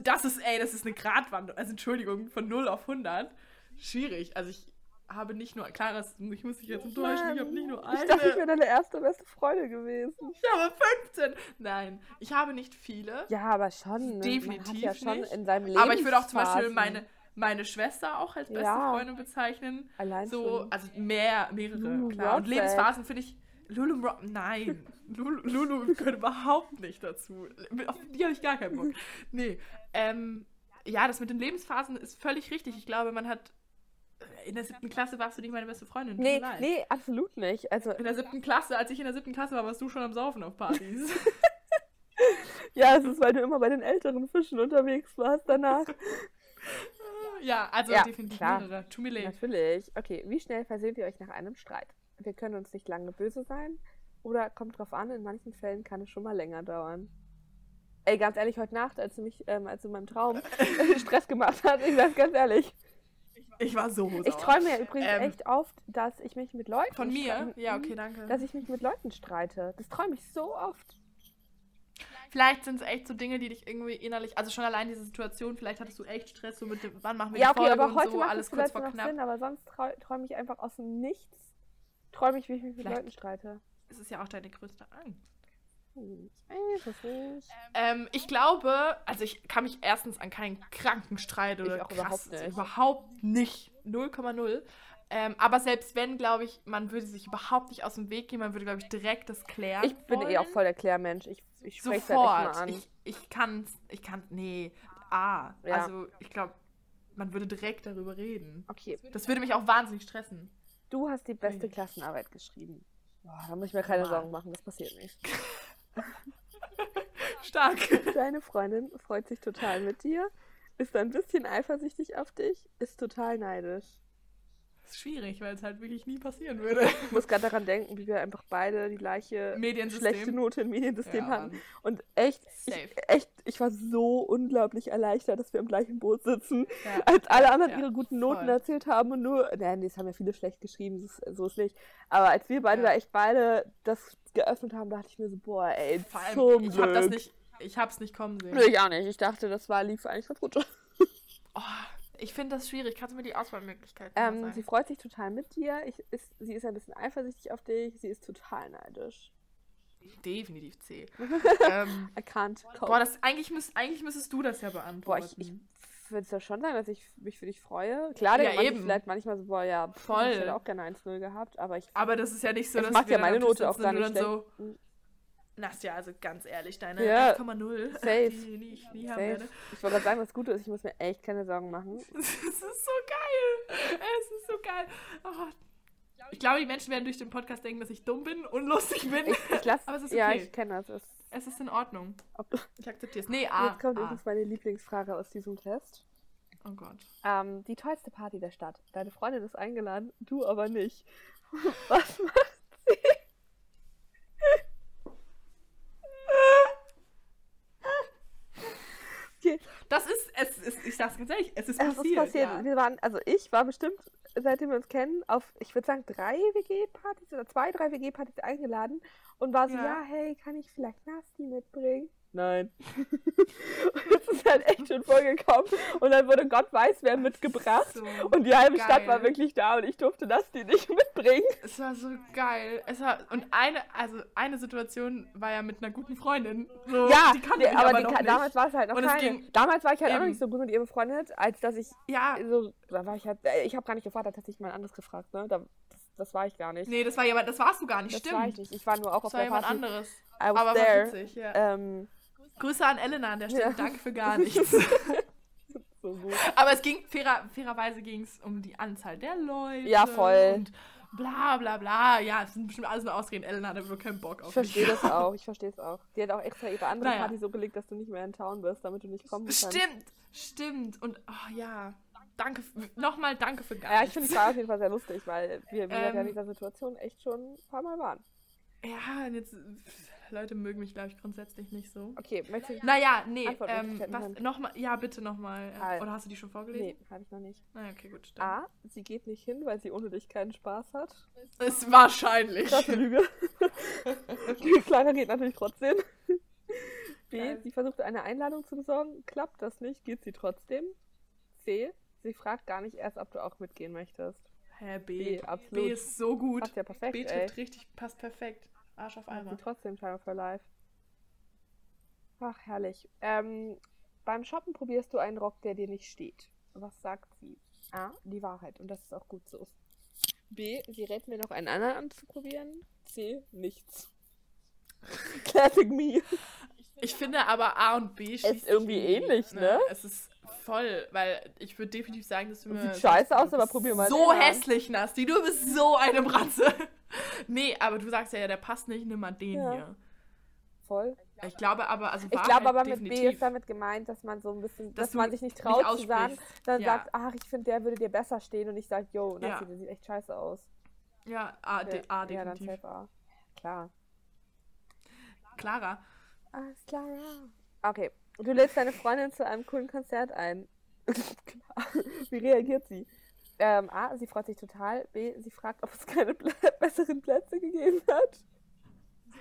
Das ist, ey, das ist eine Gratwanderung. Also Entschuldigung, von 0 auf 100. Schwierig. Also ich habe nicht nur, klar, ich muss dich jetzt enttäuschen, ich habe nicht nur Ich dachte, ich eine. wäre deine erste beste Freundin gewesen. Ich habe 15. Nein, ich habe nicht viele. Ja, aber schon. Ne? Man hat Definitiv ja schon nicht. in seinem Leben. Aber ich würde auch zum Beispiel meine, meine Schwester auch als beste Ja. Freundin bezeichnen. Allein So, schon. also mehr, mehrere, Lulu klar. Und Rockset. Lebensphasen finde ich. Lulu Rock. Nein. Lulu, Lulu gehört überhaupt nicht dazu. Auf die habe ich gar keinen Bock. Nee. Ähm, ja, das mit den Lebensphasen ist völlig richtig. Ich glaube, man hat. In der siebten Klasse warst du nicht meine beste Freundin. Nee, nee, absolut nicht. Also, In der siebten Klasse, als ich in der siebten Klasse war, warst du schon am Saufen auf Partys. ja, es ist, weil du immer bei den älteren Fischen unterwegs warst danach. ja, also Ja, definitiv klar. mehrere. Tut mir leid. Natürlich. Okay, wie schnell versöhnt ihr euch nach einem Streit? Wir können uns nicht lange böse sein. Oder kommt drauf an, in manchen Fällen kann es schon mal länger dauern. Ey, ganz ehrlich, heute Nacht, als du mich, ähm, als du in meinem Traum Stress gemacht hast, ich sag's ganz ehrlich. Ich war so Ich sauer. träume ja übrigens Ähm, echt oft, dass ich mich mit Leuten Von mir? streite. Ja, okay, danke. Dass ich mich mit Leuten streite. Das träume ich so oft. Vielleicht sind es echt so Dinge, die dich irgendwie innerlich, also schon allein diese Situation, vielleicht hattest du echt Stress, so mit dem, wann machen wir Ja, die okay, Folge aber und heute so, macht alles es kurz vor knapp. Sinn, aber sonst träume ich einfach aus dem Nichts. Träume ich, wie ich mich mit Leuten streite. Es ist ja auch deine größte Angst. Ich. Ähm, ich glaube, also ich kann mich erstens an keinen kranken Streit oder Ich auch krass, überhaupt nicht. überhaupt nicht. 0,0. Ähm, aber selbst wenn, glaube ich, man würde sich überhaupt nicht aus dem Weg gehen, man würde, glaube ich, direkt das klären. Ich bin eh auch wollen. voll der Klärmensch. Ich, ich spreche es halt mal an. Ich, ich kann, ich kann, nee, ah, Ja. also ich glaube, man würde direkt darüber reden. Okay, Das würde mich auch wahnsinnig stressen. du hast die beste. Klassenarbeit geschrieben. Boah, da muss ich mir keine Mann. Sorgen machen, das passiert nicht. Stark. Deine Freundin freut sich total mit dir, ist ein bisschen eifersüchtig auf dich, ist total neidisch. Das ist schwierig, weil es halt wirklich nie passieren würde. Ich muss gerade daran denken, wie wir einfach beide die gleiche schlechte Note im Mediensystem Ja, hatten. Und echt, ich, echt, ich war so unglaublich erleichtert, dass wir im gleichen Boot sitzen, Ja. als alle anderen Ja, ihre guten Noten voll. erzählt haben und nur, nein, das haben ja viele schlecht geschrieben, das ist, so ist nicht. Aber als wir beide da echt beide das geöffnet haben, dachte ich mir so, boah, ey, Vor allem, zum ich habe das Glück. nicht, ich hab's nicht kommen sehen. Ich auch nicht. Ich dachte, das war lief eigentlich ganz gut. Oh, ich finde das schwierig. Kannst du mir die Auswahlmöglichkeiten Ähm, sagen? sie freut sich total mit dir. Ich, ist, sie ist ein bisschen eifersüchtig auf dich. Sie ist total neidisch. Definitiv C. ähm, I can't cope. boah, das, eigentlich, müsst, eigentlich müsstest du das ja Boah, beantworten. ich, ich würde es ja schon sagen, dass ich mich für dich freue. Klar, Ja, eben. vielleicht manchmal so, boah, ja, pff, Voll. ich hätte auch gerne 1-0 gehabt, aber ich. Aber das ist ja nicht so, Es dass macht wir ja meine Note auch gar nicht dann so. Nastja, also ganz ehrlich, deine Ja, 1,0, safe. die, die ich nie haben Safe. werde. Ich wollte gerade sagen, was Gute ist, ich muss mir echt keine Sorgen machen. Es ist so geil. Es ist so geil. Oh. Ich glaube, die Menschen werden durch den Podcast denken, dass ich dumm bin, unlustig bin. Ich, ich lass, Aber es ist Ja, okay. ich kenne das. Es, Es ist in Ordnung. Ich akzeptiere es. Nee, A. jetzt kommt A. übrigens meine Lieblingsfrage aus diesem Test. Oh Gott. Ähm, die tollste Party der Stadt. Deine Freundin ist eingeladen, du aber nicht. Was macht sie? okay, Das ist, es ist, ich sag's ganz ehrlich, es ist es passiert. ist passiert. Ja. Wir waren, also ich war bestimmt, seitdem wir uns kennen, auf, ich würde sagen, drei WG-Partys oder zwei, drei WG-Partys eingeladen und war so, ja. Ja. hey, kann ich vielleicht Nasti mitbringen? Nein. und das ist halt echt schon vorgekommen. Und dann wurde Gott weiß wer mitgebracht. So Und die halbe Stadt war geil. wirklich da und ich durfte das die nicht mitbringen. Es war so geil. Es war, und eine, also eine Situation war ja mit einer guten Freundin. So, Ja, die kannte nee, aber, aber die noch ka- nicht. damals war es halt noch Und es keine. ging- damals war ich halt auch noch Eben. nicht so gut mit ihr befreundet, als dass ich ja, so, da war ich halt, äh, ich habe gar nicht gefragt, da hat sich mal anderes gefragt, ne? Da, das, war ich gar nicht. nee, das war jemand, das warst du gar nicht, das stimmt. war ich nicht. Ich war nur auch Das auf war der jemand Party. anderes. I was aber there. war witzig, ja. Ähm, Grüße an Elena an der Stelle, Ja. danke für gar nichts. so gut. aber es ging, fairer, fairerweise ging es um die Anzahl der Leute. Ja, voll. Und, bla bla bla. Ja, es sind bestimmt alles nur Ausreden. Ellen hat aber keinen Bock auf Ich verstehe das auch, ich verstehe es auch. Die hat auch extra ihre andere Naja. Party so gelegt, dass du nicht mehr in Town bist, damit du nicht kommen kannst. Stimmt, stimmt. Und oh, ja, danke, nochmal danke für gar Ja, ich finde es war auf jeden Fall sehr lustig, weil wir, wir ja in Ähm. dieser Situation echt schon ein paar Mal waren. Ja, und jetzt, Leute mögen mich, glaube ich, grundsätzlich nicht so. Okay, möchtest du... Naja, nee, ähm, was, haben. nochmal, ja, bitte nochmal. Halt. Oder hast du die schon vorgelesen? Nee, habe ich noch nicht. Naja, okay, gut, stimmt. A, sie geht nicht hin, weil sie ohne dich keinen Spaß hat. Ist wahrscheinlich. Krasse Lüge. Die Kleiner geht natürlich trotzdem. B, Geil. sie versucht eine Einladung zu besorgen. Klappt das nicht, geht sie trotzdem. C, sie fragt gar nicht erst, ob du auch mitgehen möchtest. Hä, B. B, absolut. B ist so gut. Passt ja perfekt, B ey. trifft richtig, passt perfekt. Arsch auf einmal. trotzdem Time for Life. Ach, herrlich. Ähm, beim Shoppen probierst du einen Rock, der dir nicht steht. Was sagt sie? A, die Wahrheit. Und das ist auch gut so. B, sie rät mir noch einen anderen anzuprobieren. C, nichts. Classic me. Ich finde aber A und B schließt sich irgendwie ähnlich, ne? Es ist voll, weil ich würde definitiv sagen, dass du mir... Sieht scheiße aus, aber probier mal So hässlich, Nasti. Du bist so eine Bratze. Nee, aber du sagst ja, ja, der passt nicht, nimm mal den Ja. hier. Voll. Ich glaube aber, also Ich glaube aber mit B definitiv. ist damit gemeint, dass man so ein bisschen, Dass dass, man sich nicht nicht traut zu sagen, dann Ja. sagt, ach, ich finde, der würde dir besser stehen und ich sage, yo, Nassi, Ja. der sieht echt scheiße aus. Ja, A, de, A ja, dann definitiv. safe A. Klar. Clara. Alles klar. Okay. Du lädst deine Freundin zu einem coolen Konzert ein. Klar. Wie reagiert sie? Ähm, A, sie freut sich total. B, sie fragt, ob es keine Plä besseren Plätze gegeben hat.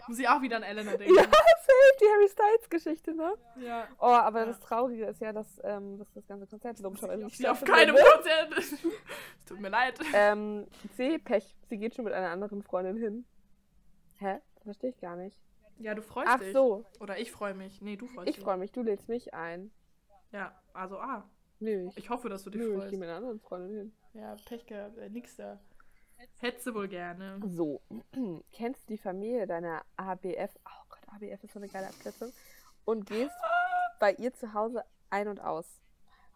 Muss ich auch wieder an Elena denken. Ja, safe, die Harry Styles Geschichte, ne? ja. Oh, aber Ja. das Traurige ist ja, dass, ähm, dass das ganze Konzert logischerweise nicht Sie auf keinem Konzert. es tut mir leid. Ähm, C, Pech. Sie geht schon mit einer anderen Freundin hin. Hä? Das verstehe ich gar nicht. Ja, du freust Ach dich. so, Oder ich freue mich. Nee, du freust ich dich. freue mich. Du lädst mich ein. Ja, also A. Nö, ich, Ich hoffe, dass du dich nö, ich freust. gehe mit einer anderen Freundin hin. Ja, Pech gehabt. Äh, nix da. Hättest du wohl gerne. So, kennst du die Familie deiner ABF? Oh Gott, ABF ist so eine geile Abkürzung. Und gehst bei ihr zu Hause ein und aus.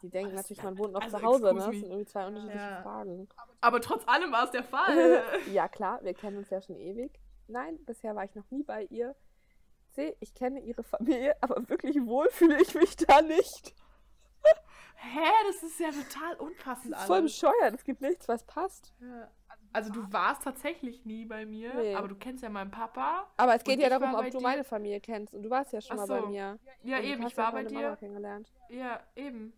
Die denken das natürlich, man wohnt noch also, zu Hause, ne? Das sind irgendwie zwei unterschiedliche Ja. Fragen. Aber trotz allem war es der Fall. ja, klar, wir kennen uns ja schon ewig. Nein, bisher war ich noch nie bei ihr. C, ich kenne ihre Familie, aber wirklich wohl fühle ich mich da nicht. Hä, das ist ja total unpassend Das ist voll bescheuert, es gibt nichts, was passt. Ja. Also du warst tatsächlich nie bei mir, Nee. aber du kennst ja meinen Papa. Aber es geht ja darum, ob du meine Familie kennst. Und du warst ja schon Ach mal bei so. mir. Ja, Und eben, ich war bei dir. kennengelernt. Ja, eben.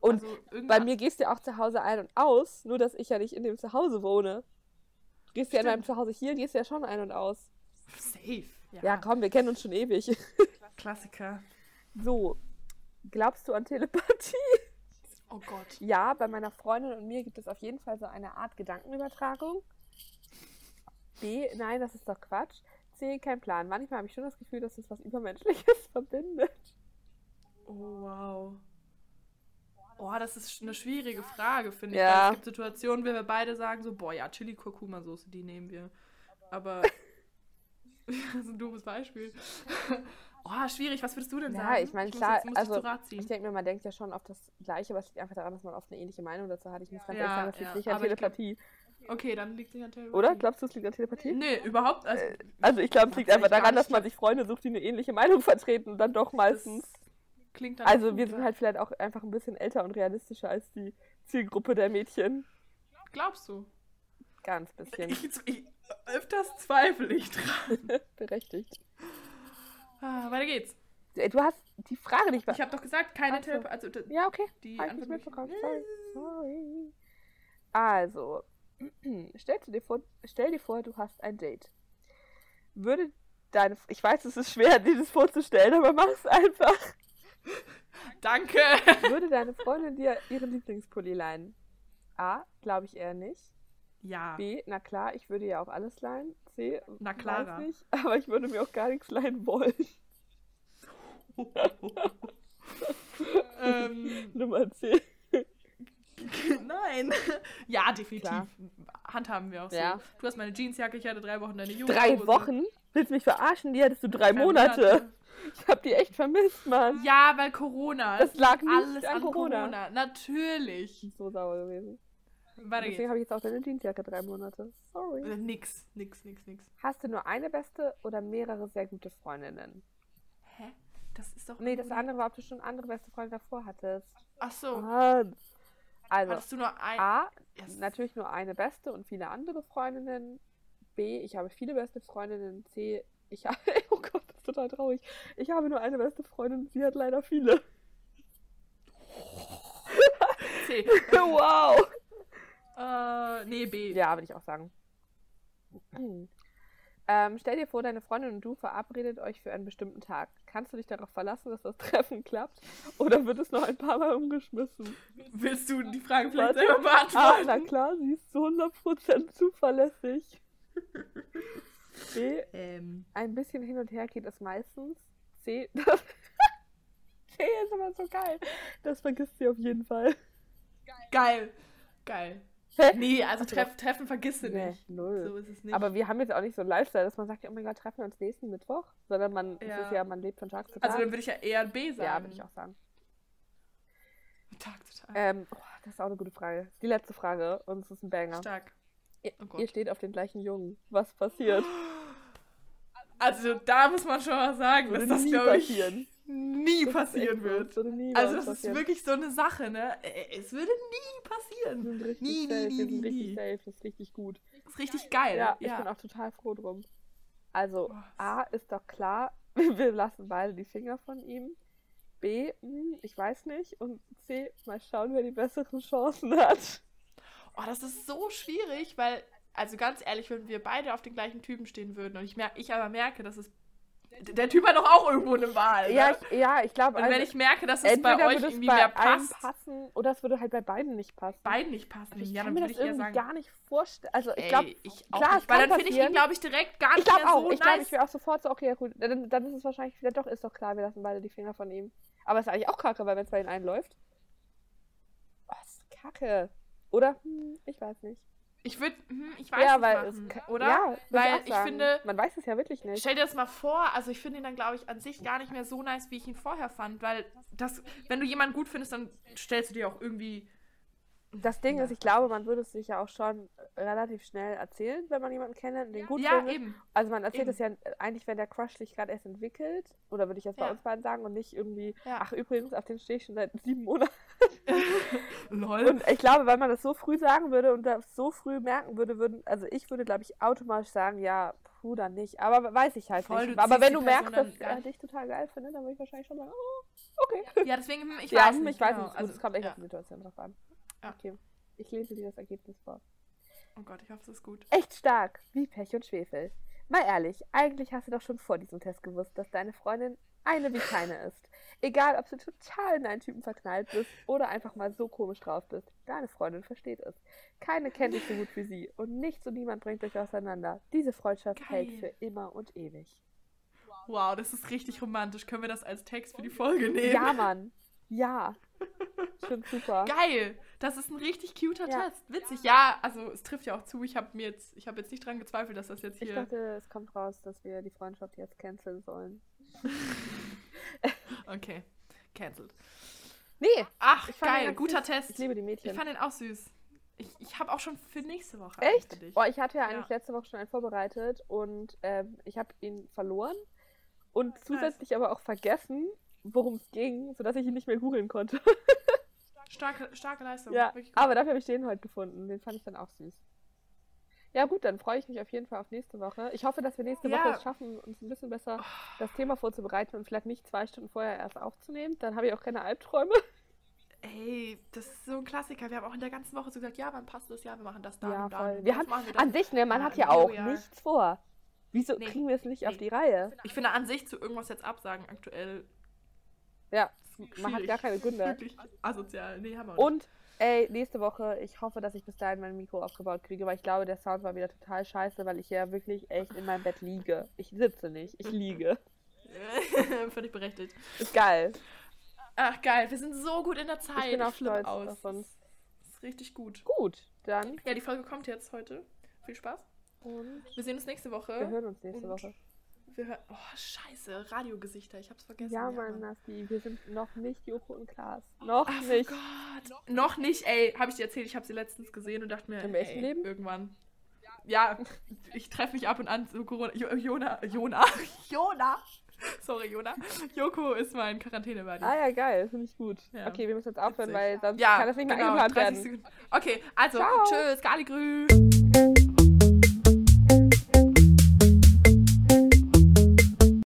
Und also, Bei mir gehst du ja auch zu Hause ein und aus, nur dass ich ja nicht in dem Zuhause wohne. Du gehst ja in meinem Stimmt. Zuhause hier, gehst ja schon ein und aus. Safe. Ja, Ja, komm, wir kennen uns schon ewig. Klassiker. So, glaubst du an Telepathie? Oh Gott. Ja, bei meiner Freundin und mir gibt es auf jeden Fall so eine Art Gedankenübertragung. B, nein, das ist doch Quatsch. C, kein Plan. Manchmal habe ich schon das Gefühl, dass uns was Übermenschliches verbindet. Oh, wow. Oh, das ist eine schwierige Frage, finde ich. Ja. Es gibt Situationen, wo wir beide sagen so, boah, ja, Chili-Kurkuma-Soße, die nehmen wir. Aber, das ist ein doofes Beispiel. Oh, schwierig. Was würdest du denn Ja, sagen? ich meine, klar, jetzt- also ziehen. Ich denke mir, man denkt ja schon auf das Gleiche, aber es liegt einfach daran, dass man oft eine ähnliche Meinung dazu hat. Ich muss ganz Ja, ehrlich sagen, das liegt ja, nicht an ich glaub- Telepathie. Okay, dann liegt es an Telepathie. Oder? Glaubst du, es liegt an Telepathie? Nee, überhaupt. Also, Also ich glaube, es liegt einfach daran, nicht. dass man sich Freunde sucht, die eine ähnliche Meinung vertreten und dann doch meistens. das klingt dann Also wir sind ja. halt vielleicht auch einfach ein bisschen älter und realistischer als die Zielgruppe der Mädchen. Glaubst du? Ganz bisschen. Ich, ich, öfters zweifle ich dran. Berechtigt. Ah, weiter geht's. Ey, Du hast die Frage nicht Ich habe doch gesagt, keine so. Telepathie. Also, Ja, okay. die ich nicht Antwort mitbekommen. Sorry. Sorry. Also, stellst du dir vor, stell dir vor, du hast ein Date. Würde deine, ich weiß, es ist schwer, dir das vorzustellen, aber mach es einfach. Danke. Würde deine Freundin dir ihren Lieblingspulli leihen? A, glaube ich eher nicht. Ja. B, na klar, ich würde ja auch alles leihen. C, Na nicht, aber ich würde mir auch gar nichts leihen wollen. ähm, Nummer C. nein. Ja, definitiv. Klar. Handhaben wir auch so. Ja. Du hast meine Jeansjacke, ich hatte drei Wochen deine Jugend. Drei Wochen? Willst du mich verarschen? Die hattest du drei, Monate. Ich hab die echt vermisst, Mann. Ja, weil Corona. Das lag nicht alles an an Corona. Corona. Natürlich. So sauer gewesen. Weiter Deswegen geht's. habe ich jetzt auch deine Jeansjacke drei Monate. Sorry. Äh, Nix, nix, nix, nix. Hast du nur eine beste oder mehrere sehr gute Freundinnen? Hä? Das ist doch. Nee, das andere war, ob du schon andere beste Freunde davor hattest. Ach so. Mann. Also, Hattest du nur ein. A, Yes. natürlich nur eine beste und viele andere Freundinnen. B, ich habe viele beste Freundinnen. C, ich habe, oh Gott, das ist total traurig. Ich habe nur eine beste Freundin, sie hat leider viele. C. wow. Äh, nee, B. Ja, würde ich auch sagen. Ähm, stell dir vor, deine Freundin und du verabredet euch für einen bestimmten Tag. Kannst du dich darauf verlassen, dass das Treffen klappt? Oder wird es noch ein paar Mal umgeschmissen? Willst du die Frage vielleicht Warte. selber Ah, beantworten? na klar, sie ist zu 100% zuverlässig. B, Ähm. ein bisschen hin und her geht es meistens. C, C ist aber so geil. Das vergisst sie auf jeden Fall. Geil. Geil. Hä? Nee, also treff, Treffen vergisst du Nee, nicht. null. So ist es nicht. Aber wir haben jetzt auch nicht so einen Lifestyle, dass man sagt, oh mein Gott, treffen wir uns nächsten Mittwoch. Sondern man, Ja. ist ja, man lebt von Tag zu Tag. also dann würde ich ja eher ein B sagen. ja, würde ich auch sagen. Tag zu Tag. Ähm, oh, das ist auch eine gute Frage. Die letzte Frage und es ist ein Banger. Stark. Ihr, Oh Gott. ihr steht auf den gleichen Jungen. Was passiert? Also da muss man schon mal sagen, dass das, glaube ich, passieren. Nie Das ist passieren so. wird. Würde nie Also das ist passieren. wirklich so eine Sache, ne? Es würde nie passieren. Nie, nie, safe, nie, nie, richtig nie. safe, das ist richtig gut. Das ist richtig geil. Ja, ich ja. bin auch total froh drum. Also, Boah. A ist doch klar, wir lassen beide die Finger von ihm. B, hm, ich weiß nicht. Und C, mal schauen, wer die besseren Chancen hat. Oh, das ist so schwierig, weil, also ganz ehrlich, wenn wir beide auf den gleichen Typen stehen würden und ich, mer ich aber merke, dass es. Der Typ hat doch auch irgendwo eine Wahl. Ja, ne? ich, ja, ich glaube, Und wenn ich merke, dass es bei euch irgendwie bei mehr passt, passen oder es würde halt bei beiden nicht passen. beiden nicht passen, Aber ich ja, kann mir das ich irgendwie sagen. gar nicht vorstellen. Also, ich glaube, klar, nicht, weil dann finde ich ihn, glaube ich, direkt gar ich nicht mehr auch. so ich glaube, nice. ich wäre auch sofort so, okay, ja, gut. Dann, dann ist es wahrscheinlich wieder doch, ist doch klar, wir lassen beide die Finger von ihm. Aber es ist eigentlich auch kacke, weil wenn es bei den einen läuft. Oh, ist kacke. Oder? Hm, ich weiß nicht. Ich würde, hm, ich weiß ja, nicht weil machen, es ka- oder? Ja, Weil ich sagen. finde- Man weiß es ja wirklich nicht. Stell dir das mal vor, also ich finde ihn dann, glaube ich, an sich gar nicht mehr so nice, wie ich ihn vorher fand, weil das, wenn du jemanden gut findest, dann stellst du dir auch irgendwie. Das Ding Ja. ist, ich glaube, man würde es sich ja auch schon relativ schnell erzählen, wenn man jemanden kennenlernt und den gut Ja, findet. eben. Also man erzählt Eben. es ja eigentlich, wenn der Crush sich gerade erst entwickelt. Oder würde ich jetzt bei Ja. uns beiden sagen und nicht irgendwie, ach übrigens, auf den stehe ich schon seit sieben Monaten. Lol. Und ich glaube, wenn man das so früh sagen würde und das so früh merken würde, würden, also ich würde, glaube ich, automatisch sagen, ja, puh, dann nicht. Aber weiß ich halt Voll, nicht. Aber wenn du merkst, dass gar er nicht. dich total geil findet, dann würde ich wahrscheinlich schon sagen, oh, okay. ja, deswegen, ich ja, weiß nicht. ich weiß genau. nicht. Also, es kommt echt ja. auf die Situation drauf an. Ja. Okay. Ich lese dir das Ergebnis vor. Oh Gott, ich hoffe, es ist gut. Echt stark, wie Pech und Schwefel. Mal ehrlich, eigentlich hast du doch schon vor diesem Test gewusst, dass deine Freundin eine wie keine ist. Egal, ob du total in einen Typen verknallt bist oder einfach mal so komisch drauf bist. Deine Freundin versteht es. Keine kennt dich so gut wie sie und nichts und niemand bringt euch auseinander. Diese Freundschaft Geil. hält für immer und ewig. Wow, das ist richtig romantisch. Können wir das als Text für die Folge nehmen? Ja, Mann. Ja. Schon super. Geil. Das ist ein richtig cuter Ja. Test. Witzig. Ja, also es trifft ja auch zu. Ich habe mir jetzt, ich habe jetzt nicht dran gezweifelt, dass das jetzt Ich hier. dachte, es kommt raus, dass wir die Freundschaft jetzt canceln sollen. Okay. Cancelled. Nee, Ach, Ich geil. Guter süß. Test. ich liebe die Ich Mädchen. fand den auch süß. Ich, ich habe auch schon für nächste Woche. einen Echt? Boah, ich hatte ja Ja. eigentlich letzte Woche schon einen vorbereitet und ähm, ich habe ihn verloren und zusätzlich aber auch vergessen, worum es ging, sodass ich ihn nicht mehr googeln konnte. Starke, starke Leistung. ja, aber dafür habe ich den heute gefunden. Den fand ich dann auch süß. Ja gut, dann freue ich mich auf jeden Fall auf nächste Woche. Ich hoffe, dass wir nächste Ja. Woche es schaffen, uns ein bisschen besser das Thema vorzubereiten und vielleicht nicht zwei Stunden vorher erst aufzunehmen. Dann habe ich auch keine Albträume. Ey, das ist so ein Klassiker. Wir haben auch in der ganzen Woche so gesagt, ja, wann passt das? Ja, wir machen das da Ja, und da. voll. und Wir haben wir dann. an sich, ne, man Ja, hat ja auch Neujahr. nichts vor. Wieso Nee. kriegen wir es nicht auf Nee. die Reihe? Ich finde an sich zu irgendwas jetzt absagen aktuell. Ja, man hat gar keine Gründe. Wirklich asozial. Nee, haben wir nicht. Und, ey, nächste Woche, ich hoffe, dass ich bis dahin mein Mikro aufgebaut kriege, weil ich glaube, der Sound war wieder total scheiße, weil ich ja wirklich echt in meinem Bett liege. Ich sitze nicht, ich liege. Völlig berechtigt. Ist geil. Ach geil, wir sind so gut in der Zeit. Ich bin auch stolz auf uns. Das ist richtig gut. Gut, dann. Ja, die Folge kommt jetzt heute. Viel Spaß. Und Wir sehen uns nächste Woche. wir hören uns nächste Und- Woche. Wir hören. Oh, scheiße. Radiogesichter. Ich hab's vergessen. Ja, Mann, Nasti. Wir sind noch nicht Joko und Klaas. Noch Ach nicht. Gott. Noch nicht, ey. Hab ich dir erzählt, ich habe sie letztens gesehen und dachte mir, Im echten Leben? irgendwann. Ja, ich treffe mich ab und an zu Corona. Jo, Jona, Jona, Jona. Sorry, Jona. Joko ist mein quarantäne -Buddy. Ah ja, geil. Finde ich gut. Ja. Okay, wir müssen jetzt aufhören, Witzig. weil sonst Ja, kann das nicht mehr genau, eingeplant 30 werden. Sekunden. Okay, also, Ciao. tschüss, Galigrü.